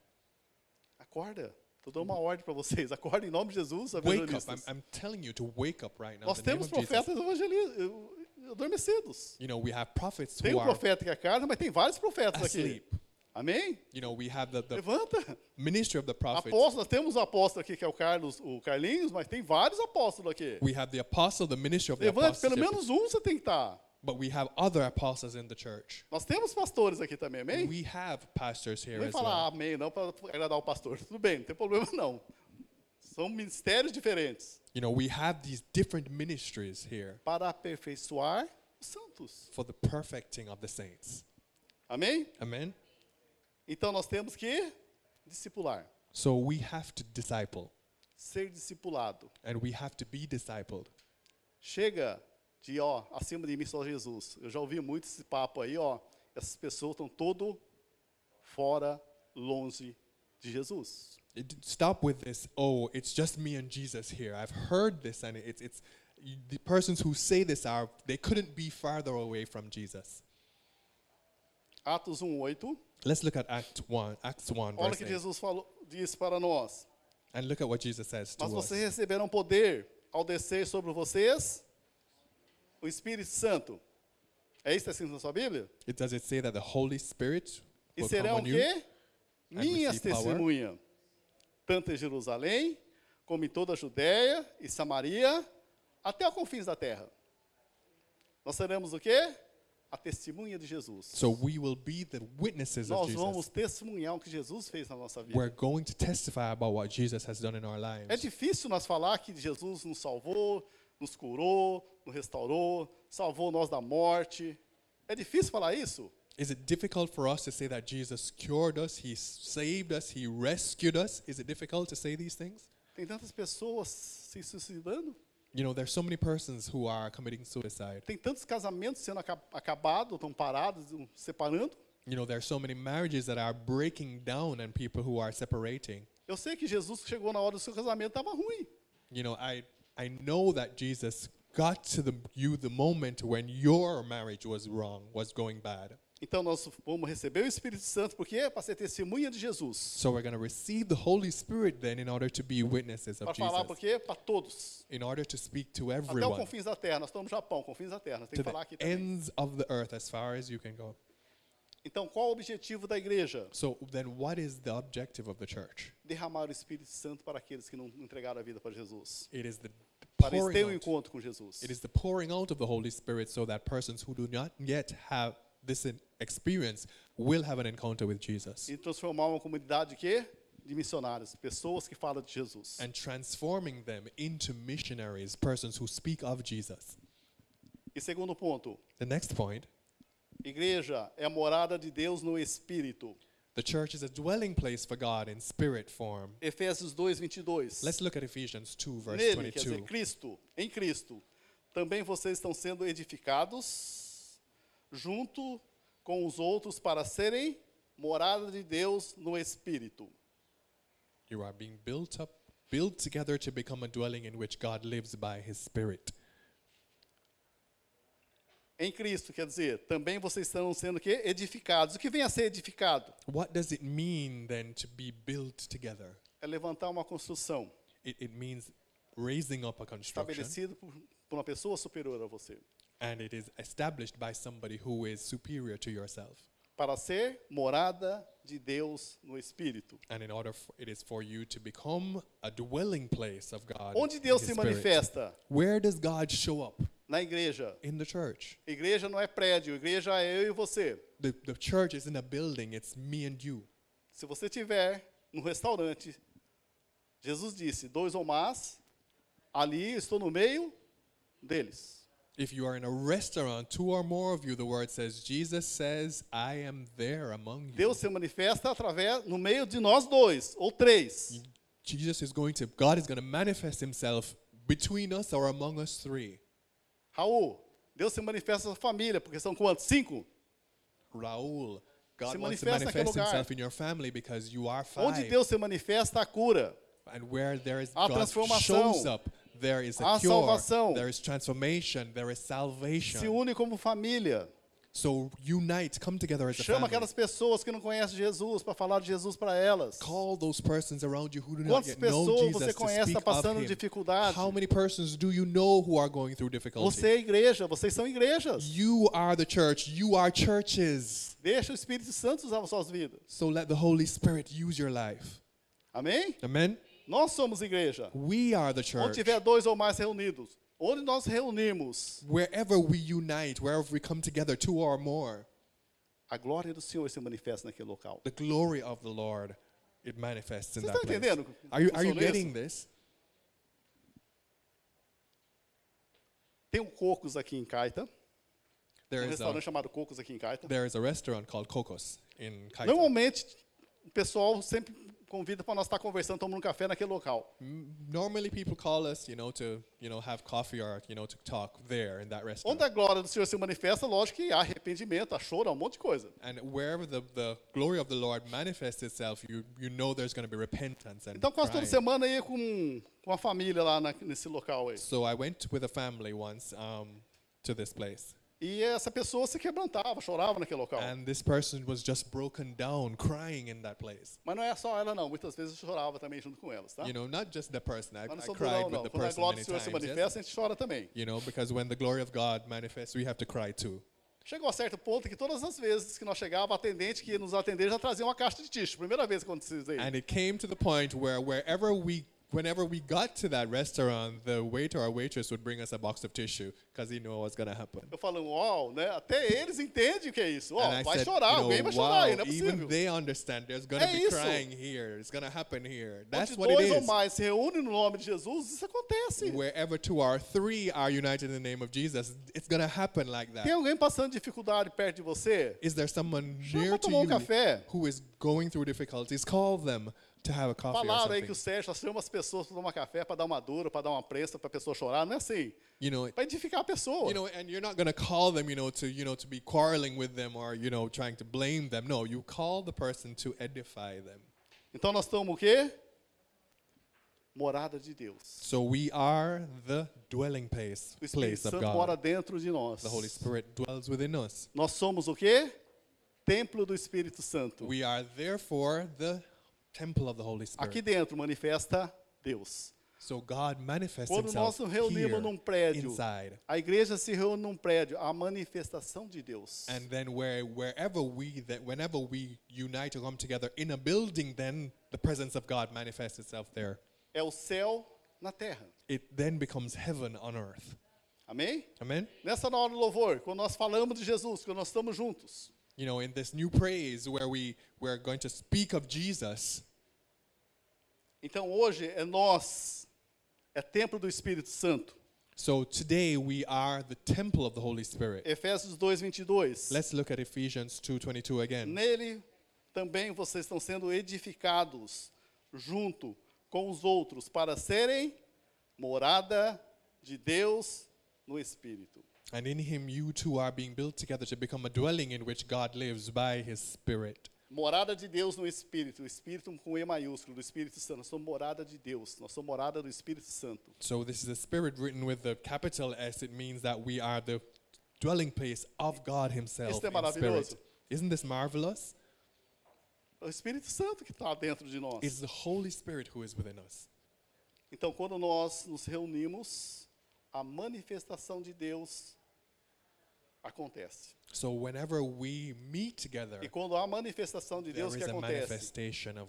Acorda. Estou dando uma ordem para vocês. Acorda em nome de Jesus, Wake up. I'm, evangelistas. I'm telling you to wake up right now. Nós in the name temos of Jesus. profetas evangelistas adormecidos. You know, we have prophets Tem who um profeta que acorda, mas tem vários profetas aqui. asleep. Amém? You know, we have the, the Levanta. ministry of the prophets. Apóstolo, nós temos um apóstolo aqui que é o Carlos, o Carlinhos, mas tem vários apóstolos aqui. We have the apostle, the ministry of the Levante, pelo menos um você tem que estar. But we have other apostles in the church. Nós temos pastores aqui também, amém? We have pastors here Não as falar well. amém não para agradar o pastor. Tudo bem, não tem problema não. São ministérios diferentes You know, we have these different ministries here para aperfeiçoar os santos. for the perfecting of the saints. Amém? Amen? Então nós temos que discipular, So we have to disciple ser discipulado. and we have to be discipled. Chega de, ó, acima de mim só Jesus. Eu já ouvi muito esse papo aí, ó. Essas pessoas estão todo fora, longe de Jesus. Stop with this, oh, it's just me and Jesus here. I've heard this and it's, it's the persons who say this are, they couldn't be farther away from Jesus. Atos um 1:8. Let's look at Act 1, Acts 1, Olha que 8, Jesus falou, disse para nós. and look at what Jesus says to Mas us. vocês receberão poder ao descer sobre vocês o Espírito Santo. É isso que está escrito na sua Bíblia? It does it say that the Holy Spirit E will come serão o quê? Minhas testemunhas, tanto em Jerusalém, como em toda a Judéia e Samaria, até os confins da terra. Nós seremos o quê? A testemunha de Jesus. So we will be the witnesses of Nós Jesus. vamos testemunhar o que Jesus fez na nossa vida. We're going to testify about what Jesus has done in our lives. É difícil nós falar que Jesus nos salvou, nos curou, nos restaurou, salvou nós da morte. É difícil falar isso? Is it difficult for us to say that Jesus cured us, He saved us, He rescued us? Is it difficult to say these things? Tem tantas pessoas se suicidando, You know, there's so many persons who are committing suicide. tem tantos casamentos sendo aca- acabados, estão parados, um, separando. You know, there's so many marriages that are breaking down and people who are separating. Eu sei que Jesus chegou na hora do seu casamento, estava ruim. You know, I I know that Jesus got to the you the moment when your marriage was wrong, was going bad. Então nós vamos receber o Espírito Santo, porque para ser testemunha de Jesus. So we're going to receive the Holy Spirit then in order to be witnesses of Para falar Jesus. porque para todos. In order to speak to Até o everyone. confins da terra. Nós estamos no Japão, confins da terra. Nós temos que falar aqui também. ends of the earth as far as you can go. Então, qual o objetivo da igreja? So then what is the objective of the church? Derramar o Espírito Santo para aqueles que não entregaram a vida para Jesus. It is the Para eles terem um encontro com Jesus. It is the pouring out of the Holy Spirit so that persons who do not yet have this experience will have an encounter with Jesus. E transformar uma comunidade de quê? De missionários, pessoas que falam de Jesus. And transforming them into missionaries, persons who speak of Jesus. E segundo ponto, The next point igreja é a morada de Deus no Espírito. the church is a dwelling place for God in spirit form. Efésios 2, 22. Let's look at Ephesians 2, verse Nele, quer dizer, 22. Cristo, em Cristo, também vocês estão sendo edificados junto com os outros para serem morada de Deus no Espírito. You are being built up, built together to become a dwelling in which God lives by his spirit. Em Cristo, quer dizer, também vocês estão sendo o quê? Edificados. O que vem a ser edificado? What does it mean then to be built together? É levantar uma construção It, it means raising up a construction, estabelecida por, por uma pessoa superior a você, and it is established by somebody who is superior to yourself. para ser morada de Deus no Espírito. And in order, f it is for you to become a dwelling place of God. Onde Deus se manifesta? Where does God show up? Na igreja. In the church. Igreja não é prédio, igreja é eu e você. The, the church isn't a building, it's me and you. Se você tiver no restaurante, Jesus disse: dois ou mais, ali estou no meio deles. If you are in a restaurant, two or more of you, the word says, Jesus says, I am there among you. Deus se manifesta através no meio de nós dois ou três. Jesus is going to, God is going to manifest himself between us or among us three. Raul, Deus se manifesta na família, porque são quantos? Cinco? Raul, God Se wants to manifest himself in your family because you are five. Onde. Deus se manifesta, a cura. And where there is Há God transformação. shows up, there is a cure, salvação. there is transformation, there is Se salvation. une como família. So unite, come together as a Chama family. aquelas pessoas que não conhecem Jesus para falar de Jesus para elas. Call those persons around you who do not Quantas know pessoas Jesus você conhece está passando dificuldade? How many persons do you know who are going through difficulty? Você é igreja, vocês são igrejas. You are the church. You are churches. Deixa o Espírito Santo usar as suas vidas. So let the Holy Spirit use your life. Amém? Amen. Nós somos igreja. We are the Onde church. tiver dois ou mais reunidos, onde nós reunimos, Wherever we unite, wherever we come together, two or more, a glória do Senhor se manifesta naquele local. the glory of the Lord it manifests in Vocês that place. entendendo? Are you are you getting this? Tem um Cocos aqui em Caeta, There um is a restaurante chamado Cocos aqui em Caeta. there is a restaurant called Cocos in Kaita. Normalmente, o pessoal sempre convida para nós estar conversando, tomando um café naquele local. Normally, people call us, you know, to you know have coffee or you know to talk there in that restaurant. Onde a glória do Senhor se manifesta, lógico que há arrependimento, há choro, há um monte de coisa. And wherever the, the glory of the Lord manifests itself, you you know there's going to be repentance and Então, quase toda semana ia com, com a família lá na- nesse local aí. So I went with a family once um, to this place, E essa pessoa se quebrantava, chorava naquele local. and this person was just broken down, crying in that place. Mas não é só ela, não. Muitas vezes eu chorava também junto com elas, tá? You know, not just the person. I, não I cried durão, with não. the Quando a person glória many do Senhor se times. yes? manifesta, a gente chora também. You know, because when the glory of God manifests, we have to cry too. Chegou a certo ponto que todas as vezes que nós chegava, a atendente que nos atender já trazia uma caixa de tixo. Primeira vez que aconteceu isso aí. And it came to the point where wherever we, whenever we got to that restaurant, the waiter or waitress would bring us a box of tissue because he knew what was going to happen. Eu falando, uau, né? Até eles entendem o que é isso. I vai said, chorar, you know, alguém vai chorar wow, aí, não é even possível. they understand there's going to É be isso. crying here. It's going to happen here. That's Onde what it dois ou is. mais se reúnem no nome de Jesus, isso acontece. Wherever two or three are united in the name of Jesus, it's going to happen like Tem that. alguém passando dificuldade perto de você? Is there someone near to tomar um you café. who is going through difficulties? Call them to have a coffee Falaram aí que o Sérgio chama as pessoas para tomar café, para dar uma dura, para dar uma prensa, para a pessoa chorar. Não é assim. You know, Para edificar a pessoa. you know, and you're not going to call them, you know, to you know to be quarreling with them or you know trying to blame them. No, you call the person to edify them. Então nós estamos o quê? Morada de Deus. So we are the dwelling place, O Espírito place of Santo mora God. dentro de nós. The Holy Spirit dwells within us. Nós somos o quê? Templo do Espírito Santo. We are therefore the temple of the Holy Spirit. Aqui dentro manifesta Deus. So God manifests Quando nós nos reunimos num prédio, inside. a igreja se reúne num prédio, a manifestação de Deus. And then where wherever we that whenever we unite or come together in a building, then the presence of God manifests itself there. É o céu na terra. It then becomes heaven on earth. Amém? Amen. Nessa hora do louvor, quando nós falamos de Jesus, quando nós estamos juntos, You know, in this new praise where we we're going to speak of Jesus. então hoje é nós, é templo do Espírito Santo. So today we are the temple of the Holy Spirit. Efésios 2, 22. Let's look at Ephesians 2:22 again. Nele também vocês estão sendo edificados junto com os outros para serem morada de Deus no Espírito. And in him you two are being built together to become a dwelling in which God lives by his spirit. Morada de Deus no Espírito, o Espírito com E maiúsculo, do Espírito Santo. Nós somos morada de Deus, nós somos morada do Espírito Santo. So this is a spirit written with the capital S. It means that we are the dwelling place of God himself Isso é maravilhoso. Isn't this marvelous? É o Espírito Santo que está dentro de nós. It's the Holy Spirit who is within us. Então, quando nós nos reunimos, a manifestação de Deus acontece. So whenever we meet together, E quando há manifestação de Deus, que acontece?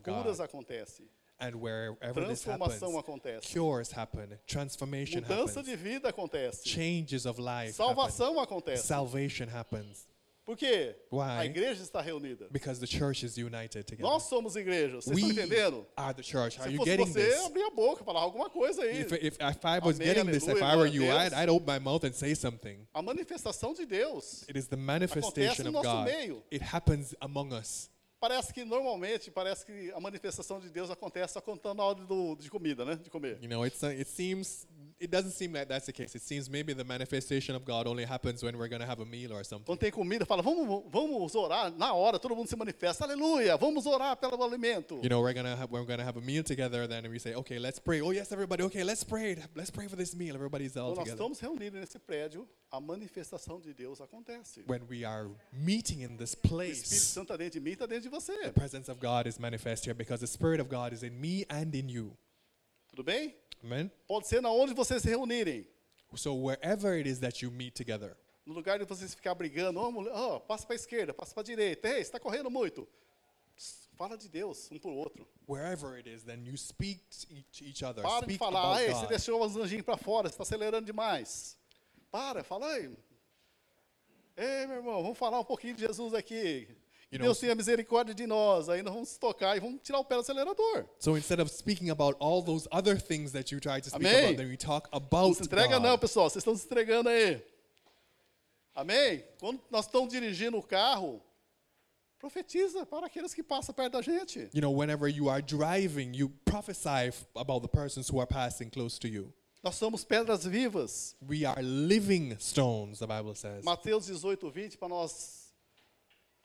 Curas acontecem, And wherever this happens, transformação acontece, cures happen, transformation mudança happens, de vida acontece, changes of life happen, salvação acontece. salvation happens. Por quê? Why? A igreja está reunida. Because the church is united together. Nós somos igreja. Vocês we estão entendendo? are the church. Are Se you getting você, this? a boca, falar alguma coisa aí. If, if, if I was Amém, getting this, if I were you. I'd, I'd open my mouth and say something. A manifestação de Deus. It is the manifestation no of nosso God. meio. It happens among us. Parece que normalmente, parece que a manifestação de Deus acontece só contando a hora do, de comida, né? De comer. You know, it's, uh, it seems, it doesn't seem that that's the case. It seems maybe the manifestation of God only happens when we're going to have a meal or something. Quando tem comida, fala, vamos, vamos orar. Na hora, todo mundo se manifesta. Aleluia, vamos orar pelo alimento. You know, we're gonna have we're gonna have a meal together. Then we say, okay, let's pray. Oh yes, everybody. Okay, let's pray. Let's pray for this meal. Everybody's all Quando nós together. estamos reunidos nesse prédio, a manifestação de Deus acontece. When we are meeting in this O Espírito place, Santo está dentro de mim, está dentro de você. the presence of God is manifest here because the Spirit of God is in me and in you. Tudo bem? Amen. Pode ser na onde vocês se reunirem. So wherever it is that you meet together, No lugar de vocês ficar brigando, oh, oh, passa para a esquerda, passa para a direita. Ei, está correndo muito. Fala de Deus um para o outro. wherever it is, then you speak to each, other. Para de falar, ei, você deixou os anjinhos para fora, você está acelerando demais. Para, fala aí. Ei, meu irmão, vamos falar um pouquinho de Jesus aqui. You know, Deus tenha misericórdia de nós. Aí nós vamos tocar e vamos tirar o pé do acelerador. So instead of speaking about all those other things that you try to speak Amém. about, then we talk Não about se entrega God. não, pessoal. Vocês estão se entregando aí. Amém? Quando nós estamos dirigindo o carro, profetiza para aqueles que passam perto da gente. You know, whenever you are driving, you prophesy about the persons who are passing close to you. Nós somos pedras vivas. We are living stones, the Bible says. Mateus 18, 20, para nós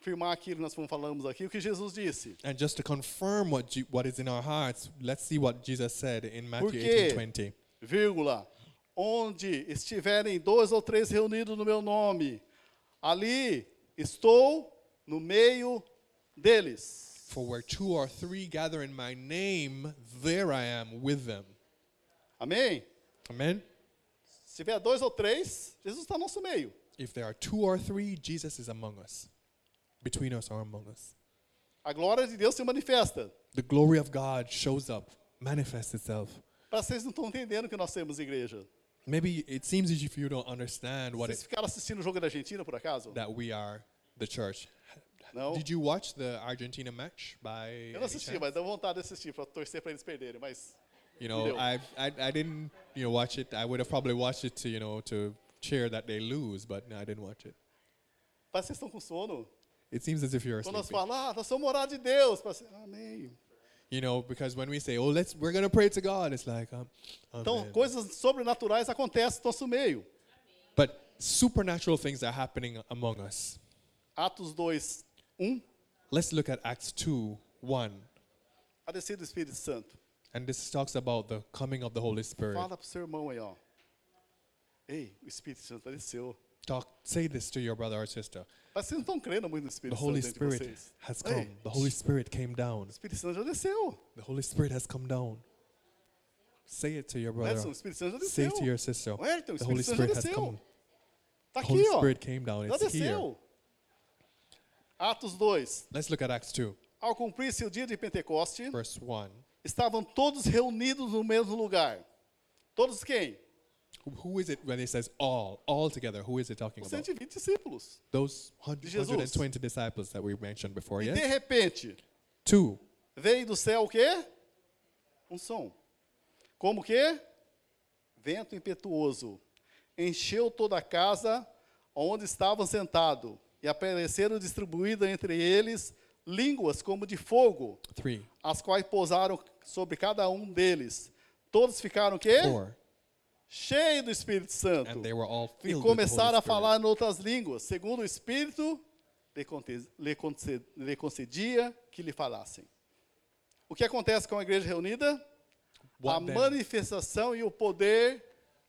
firmar aquilo que nós falamos aqui, o que Jesus disse. And just to confirm what, Je- what is in our hearts, let's see what Jesus said in Matthew Porque, 18 20. vírgula, onde estiverem dois ou três reunidos no meu nome, ali estou no meio deles. For where two or three gather in my name, there I am with them. Amém? Amen? Se tiver dois ou três, Jesus está no nosso meio. If there are two or three, Jesus is among us, between us or among us. A glória de Deus se manifesta. The glory of God shows up, manifests itself. Para vocês não estão entendendo que nós temos igreja. Maybe it seems as if you don't understand what Vocês it, ficaram assistindo o jogo da Argentina, por acaso? that we are the church. Não. Did you watch the Argentina match by Eu não any assisti, chance? mas vontade de assistir para torcer para eles perderem. Mas You know. I, I I didn't you know watch it. I would have probably watched it to you know to cheer that they lose, but no, I didn't watch it. parece que vocês estão com sono. It seems as if you're Quando nós sleeping. falamos, ah, nós somos orar de Deus. Amém. You know, because when we say, "Oh, let's we're gonna pray to God," it's like, um, Então, amen. coisas sobrenaturais acontecem no nosso meio. but supernatural things are happening among us. Atos 2, 1. Let's look at Acts two one, A descida do Espírito Santo. and this talks about the coming of the Holy Spirit. Fala pro seu irmão aí, ó. Ei, o Espírito Santo desceu. Talk, say this to your brother or sister. Mas vocês não estão crendo muito no The Espírito Holy Santo dentro de Spirit vocês. has Ei, come. The Holy Spirit came down. O Espírito Santo já desceu. The Holy Spirit has come down. Say it to your brother. Edson, o Espírito Santo já Say desceu. it to your sister. Ô, Ayrton, o The Holy Espírito Santo já Spirit has desceu. come. Tá The aqui, Holy ó. Spirit came down. Já It's here. desceu. Atos 2. Let's look at Acts 2, Ao cumprir-se o dia de Pentecoste, verse 1. estavam todos reunidos no mesmo lugar. Todos quem? Who- is it when it says all, all together? Who is it talking Os about? 120 discípulos. Those 100, De Jesus. 120 disciples that we mentioned before, E de yes? repente, Two. veio do céu o quê? Um som. Como que? Vento impetuoso. Encheu toda a casa onde estavam sentados. E apareceram distribuídas entre eles línguas como de fogo, Three. as quais pousaram sobre cada um deles. Todos ficaram o quê? Four. Cheios do Espírito Santo. E começaram a falar em outras línguas, segundo o Espírito lhe concedia que lhe falassem. O que acontece com a igreja reunida? a What then, manifestação e o poder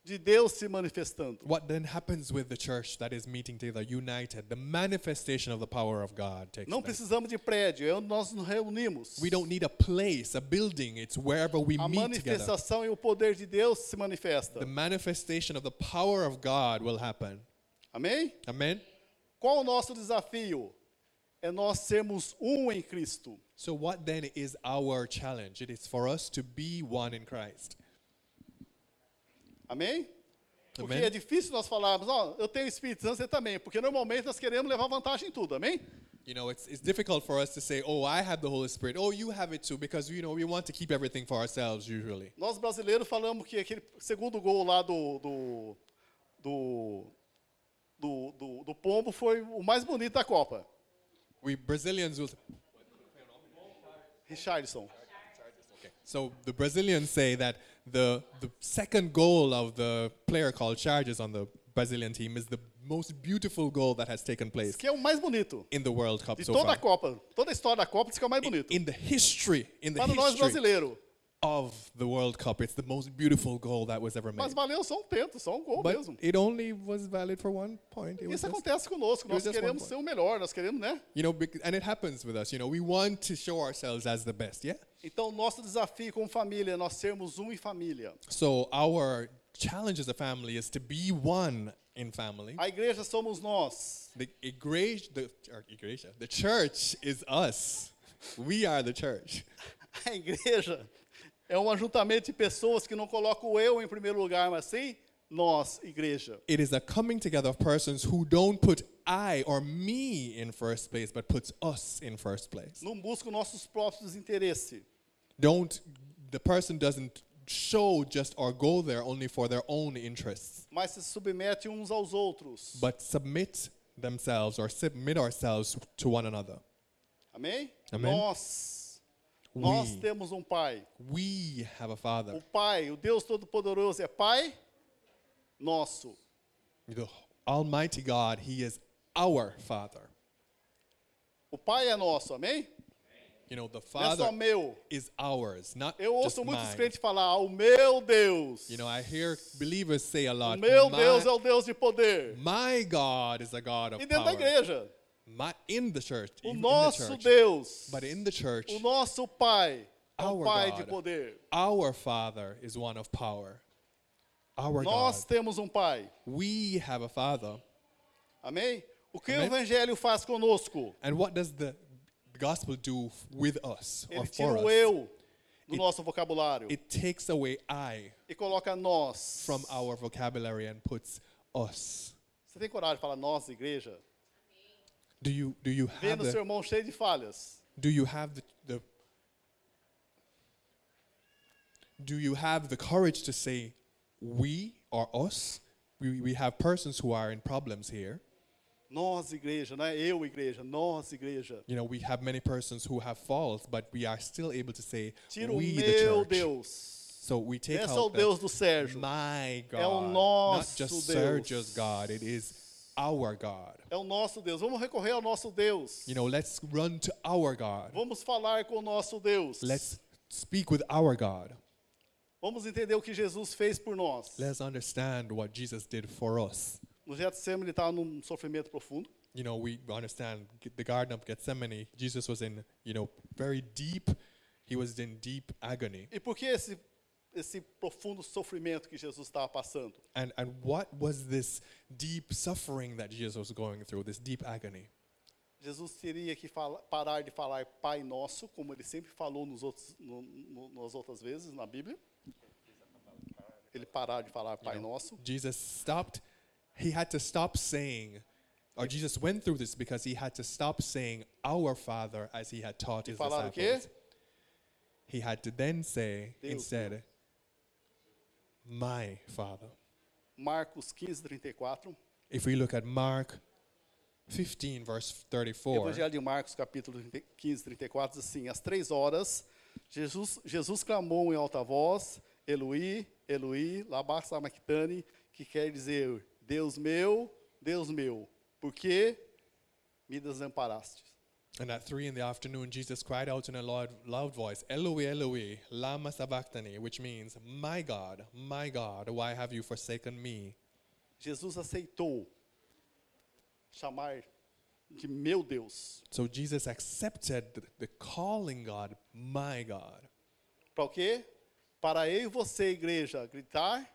de Deus se manifestando. what then happens with the church that is meeting together, united? The manifestation of the power of God takes Não place. precisamos de prédio, é onde nós nos reunimos. We don't need a place, a building. It's wherever we A meet together. manifestação e o poder de Deus se manifesta. The manifestation of the power of God will happen. Amém? Amen? Qual o nosso desafio? É nós sermos um em Cristo. So, what then is our challenge? It is for us to be one in Christ. Amém? Porque Amém. é difícil nós falarmos, ó, eu tenho Espírito Santo, você também, porque normalmente nós queremos levar vantagem em tudo, amém? You know, it's, it's difficult for us to say, oh, I have the Holy Spirit. Oh, you have it too, because, you know, we want to keep everything for ourselves usually. Nós brasileiros falamos que aquele segundo gol lá do, do, do, do, do, do Pombo foi o mais bonito da Copa. We Brazilians will, Richardson. So the Brazilians say that the the second goal of the player called Charges on the Brazilian team is the most beautiful goal that has taken place que é o mais bonito. in the World Cup De so toda a far. Copa. Toda a história da Copa que é o mais bonito. In the history, in the Para nós history brasileiros. of the World Cup, it's the most beautiful goal that was ever Mas made. valeu só um tento, só um gol But mesmo. it only was valid for one point. It Isso just- acontece conosco. Nós queremos ser o melhor, nós queremos, né? you know, and it happens with us. You know, we want to show ourselves as the best. Yeah. Então, nosso desafio como família é nós sermos um em família. So our challenge as a family is to be one in family. A igreja somos nós. The igreja, the, igreja, the church is us. We are the church. A igreja é um ajuntamento de pessoas que não colocam o eu em primeiro lugar, mas sim nós, igreja. It is a coming together of persons who don't put I or me in first place, but puts us in first place. Não buscam nossos próprios interesses. Don't the person doesn't show just or go there only for their own interests, mas se uns aos outros. but submit themselves or submit ourselves to one another. Amém? Amém. Nós, nós We, temos um Pai. we have a father. Pai, o Deus Todo-Poderoso é Pai nosso. The Almighty God, He is our Father. O Pai é nosso, amém? You know, the Não é só Father meu. is ours, not Eu just muitos mine. crentes falar, o meu Deus. You know, I hear believers say a o lot. meu Deus é o Deus de poder. my God is a God of E dentro da power. igreja, My, in the church, o even in the nosso church. Deus, But in the church, o nosso Pai, é um Our Pai God. de poder. our Father is one of power. Our Nós God. temos um Pai. We have a Father. Amém? O que Amém. o Evangelho faz conosco? And what does the gospel do with us or for o us? eu do It- nosso vocabulário It takes away I e coloca nós. from our vocabulary and puts us. Você tem coragem de falar nós, igreja? Do you do you have Vendo the, sermão cheio de falhas. do you have the, the do you have the courage to say we or us? We, we have persons who are in problems here. Nós, igreja, não é eu, igreja. Nós, igreja. You know, we have many persons who have faults, but we are still able to say Tira o we the meu church. Deus. So we take Não é só o out Deus the, do Sérgio. my God, É o not just Deus. Sergio's God. It is our God. É o nosso Deus. Vamos recorrer ao nosso Deus. You know, let's run to our God. Vamos falar com o nosso Deus. Let's speak with our God. Vamos entender o que Jesus fez por nós. Let's understand what Jesus did for us. No Getsemane ele estava num sofrimento profundo. You know, we understand the Garden of Gethsemane. Jesus was in, you know, very deep. He was in deep agony. E por que esse, esse profundo sofrimento que Jesus estava passando? And and what was this deep suffering that Jesus was going through? This deep agony. Jesus teria que fala- parar de falar Pai Nosso, como ele sempre falou nos outros, no- no- nas outras vezes na Bíblia. Ele parar de falar Pai Nosso. Jesus stopped. He had to stop saying, or Jesus went through this because he had to stop saying "Our Father" as he had taught his quê? disciples. He had to then say Deus instead, "My Father." Marcos 15, 34. If we look at Mark 15, verse 34, Evangelho de Marcos, capítulo 30 15, 34, diz assim: Às três horas, Jesus, Jesus clamou em alta voz: Eloi, Eloi, lama sabachthani, que quer dizer: Deus meu, Deus meu, por que me desamparaste? and at three in the afternoon, Jesus cried out in a loud, loud voice, "Eloi, Eloi, lama sabachthani," which means, "My God, my God, why have you forsaken me?" Jesus aceitou chamar de meu Deus. So Jesus accepted the, calling God, my God. Para o quê? Para eu e você, igreja, gritar: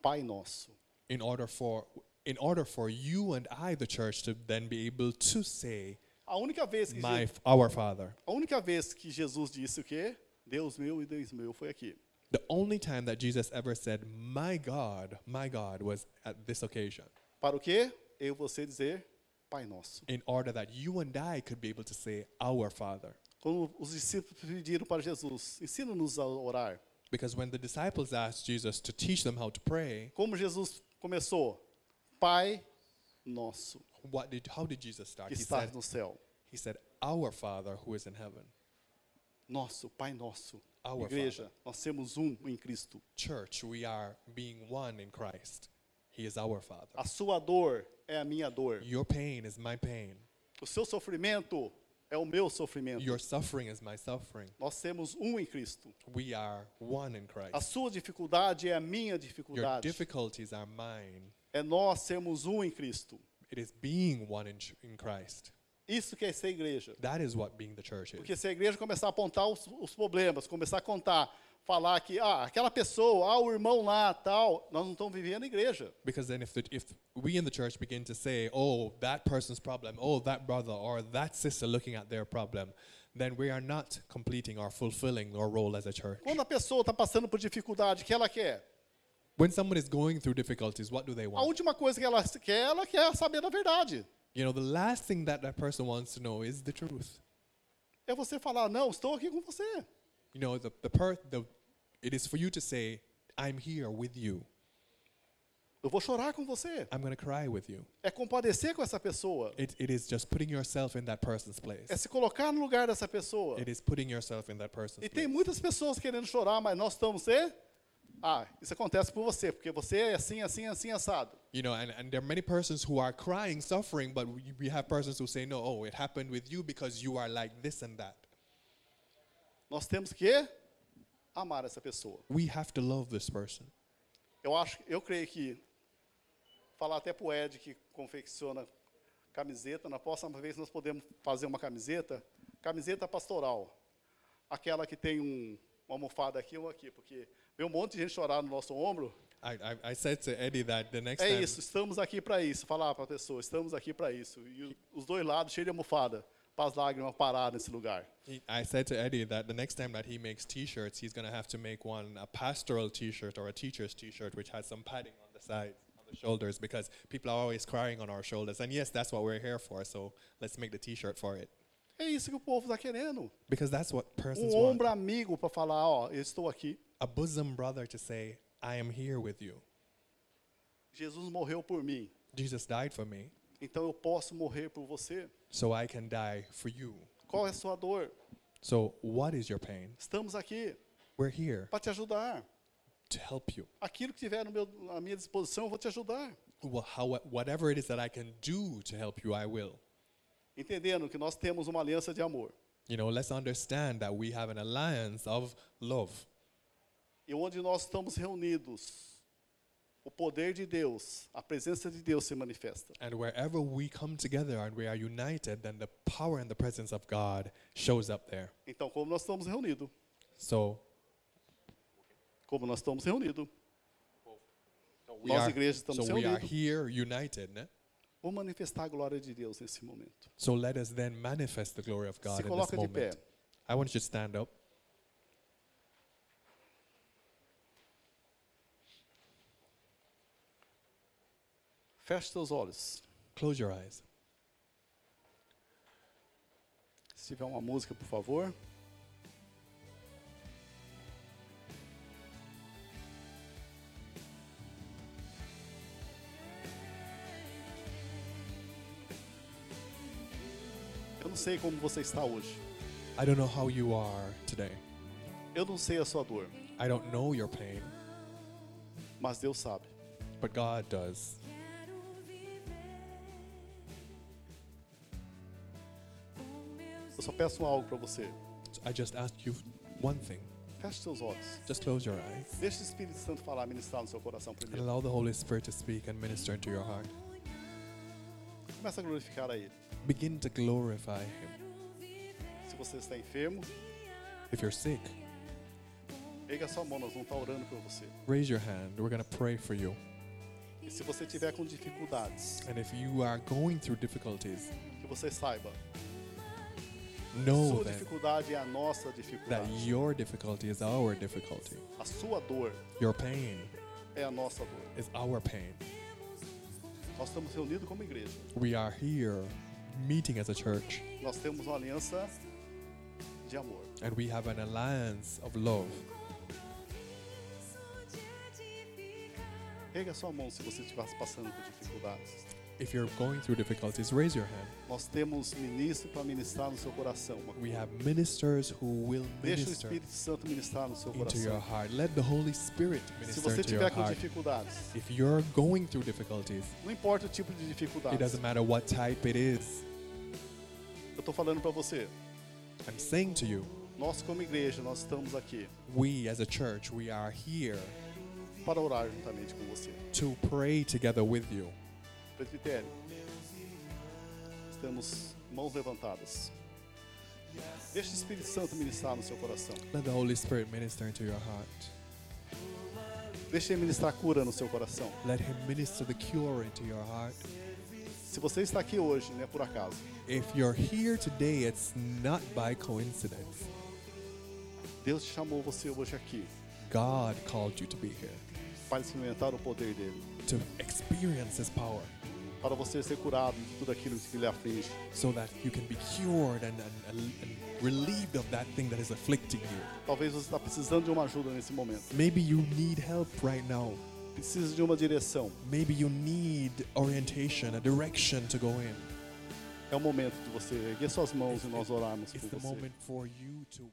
Pai Nosso. In order for in order for you and I, the church, to then be able to say, A única vez que, "My Je- our Father." a única vez que Jesus disse o quê? Deus meu e Deus meu foi aqui. The only time that Jesus ever said, "My God, my God," was at this occasion, Para o quê? Eu você dizer Pai Nosso. in order that you and I could be able to say, "Our Father." Quando os discípulos pediram para Jesus, ensina-nos a orar. Because when the disciples asked Jesus to teach them how to pray, Como Jesus começou? Pai Nosso, what did how did Jesus start? que He said, no céu. he said, "Our Father who is in heaven." Nosso, Pai nosso. Our Igreja, nós temos um em Cristo. Church, we are being one in Christ. He is our Father. A sua dor é a minha dor. Your pain is my pain. O seu sofrimento é o meu sofrimento. Your suffering is my suffering. Nós temos um em Cristo. We are one in A Christ. sua dificuldade é a minha Your dificuldade. difficulties are mine. É nós sermos um em Cristo. It is being one in, in Christ. Isso que é ser igreja. That is what being the church is. Porque se a igreja começar a apontar os, os problemas, começar a contar, falar que ah, aquela pessoa, ah, o irmão lá, tal, nós não estamos vivendo a igreja. Because then, if the, if we in the church begin to say, "Oh, that person's problem," "Oh, that brother or that sister looking at their problem," then we are not completing or fulfilling our role as a church. Quando a pessoa está passando por dificuldade, o que ela quer? When someone is going through difficulties, what do they A want? última coisa que ela quer, ela quer saber da verdade. You know, the last thing that that person wants to know is the truth. É você falar, não, estou aqui com você. You know, the the per the it is for you to say, "I'm here with you. Eu vou chorar com você. I'm going to cry with you." É compadecer com essa pessoa. It it is just putting yourself in that person's place. É se colocar no lugar dessa pessoa. It is putting yourself in that person's E tem muitas pessoas querendo chorar, mas nós estamos você. Ah, isso acontece por você, porque você é assim, assim, assim, assado. You know, and, and there are many persons who are crying, suffering, but we, we have persons who say, no, oh, it happened with you because you are like this and that. Nós temos que amar essa pessoa. We have to love this person. Eu acho, eu creio que falar até pro Ed que confecciona camiseta, na próxima vez nós podemos fazer uma camiseta, camiseta pastoral, aquela que tem um, uma almofada aqui ou aqui, porque vê um monte de gente chorar no nosso ombro. I, I, I said to Eddie that the next É time, isso, estamos aqui para isso, falar para a pessoa, estamos aqui para isso. E o- os dois lados cheios de almofada, para as lágrimas parar nesse lugar. he, I said to Eddie that the next time that he makes T-shirts, he's going to have to make one a pastoral T-shirt or a teacher's T-shirt, which has some padding on the sides, on the shoulders, because people are always crying on our shoulders. And yes, that's what we're here for. So let's make the T-shirt for it, É isso que o povo está querendo. because that's what persons Um want. ombro amigo para falar, ó, eu estou aqui. A bosom brother to say, I am here with you. Jesus morreu por mim, Jesus died for me, então eu posso morrer por você. So I can die for you. Qual é a sua dor? So, what is your pain? Estamos aqui We're here para te ajudar. to help you. Aquilo que tiver no meu, à minha disposição, eu vou te ajudar. Well, how, whatever it is that I can do to help you, I will. Entendendo que nós temos uma aliança de amor. You know, let's understand that we have an alliance of love. E onde nós estamos reunidos, o poder de Deus, a presença de Deus se manifesta. And wherever we come together and we are united, then the power and the presence of God shows up there. Então, como nós estamos reunidos, So, como nós estamos reunidos, we Nós, are, igreja, estamos so we are here united. né? vamos manifestar a glória de Deus nesse momento. So let us then manifest the glory of God Se in this coloca de pé. moment. I want you to stand up. Feche seus olhos. Close your eyes. Se tiver uma música, por favor. Eu não sei como você está hoje. I don't know how you are today. Eu não sei a sua dor, I don't know your pain, mas Deus sabe. but God does. Só peço algo para você. So I just ask you one thing. Feche seus olhos. Just close your eyes Deixe o Espírito Santo falar, ministrar no seu coração and allow the Holy Spirit to speak and minister into your heart. Começa a glorificar a Ele. Begin to glorify Him. Se você está enfermo, If you're sick, erga sua mão, nós vamos estar orando por você. raise your hand. We're going to pray for you. E se você tiver com dificuldades, And if you are going through difficulties, que você saiba, know sua dificuldade é a nossa that dificuldade. your difficulty is our difficulty. A sua dor Your pain é a nossa dor. is our pain. Nós estamos reunidos como igreja. We are here meeting as a church, Nós temos uma aliança de amor. and we have an alliance of love. Erga a sua mão se você estiver passando por dificuldades. If you're going through difficulties, raise your hand. Nós temos ministro para ministrar no seu coração. We have ministers who will Deixa o minister Espírito Santo ministrar no seu into your coração. heart. Let the Holy Spirit Se minister você into your tiver com heart. dificuldades, If you're going through difficulties, não importa o tipo de it doesn't matter what type it is. Eu estou falando para você. I'm saying to you, Nós como igreja, nós estamos aqui we as a church, we are here para orar juntamente com você. to pray together with you. Presbitério. Estamos mãos levantadas. Deixa o Espírito Santo ministrar no seu coração. Let the Holy Spirit minister into your heart. Deixa ele ministrar cura no seu coração. Let Him minister the cure into your heart. Se você está aqui hoje, não é por acaso. If you're here today, it's not by coincidence. Deus chamou você hoje aqui God called you to be here para experimentar o poder dele, to experience His power para você ser curado de tudo aquilo que lhe aflige. so that you can be cured and, and, and relieved of that thing that is afflicting you. Talvez você está precisando de uma ajuda nesse momento. Maybe you need help right now. Precisa de uma direção. Maybe you need orientation, a direction to go in. É o momento de você erguer suas mãos e nós orarmos It's por the você. moment for you to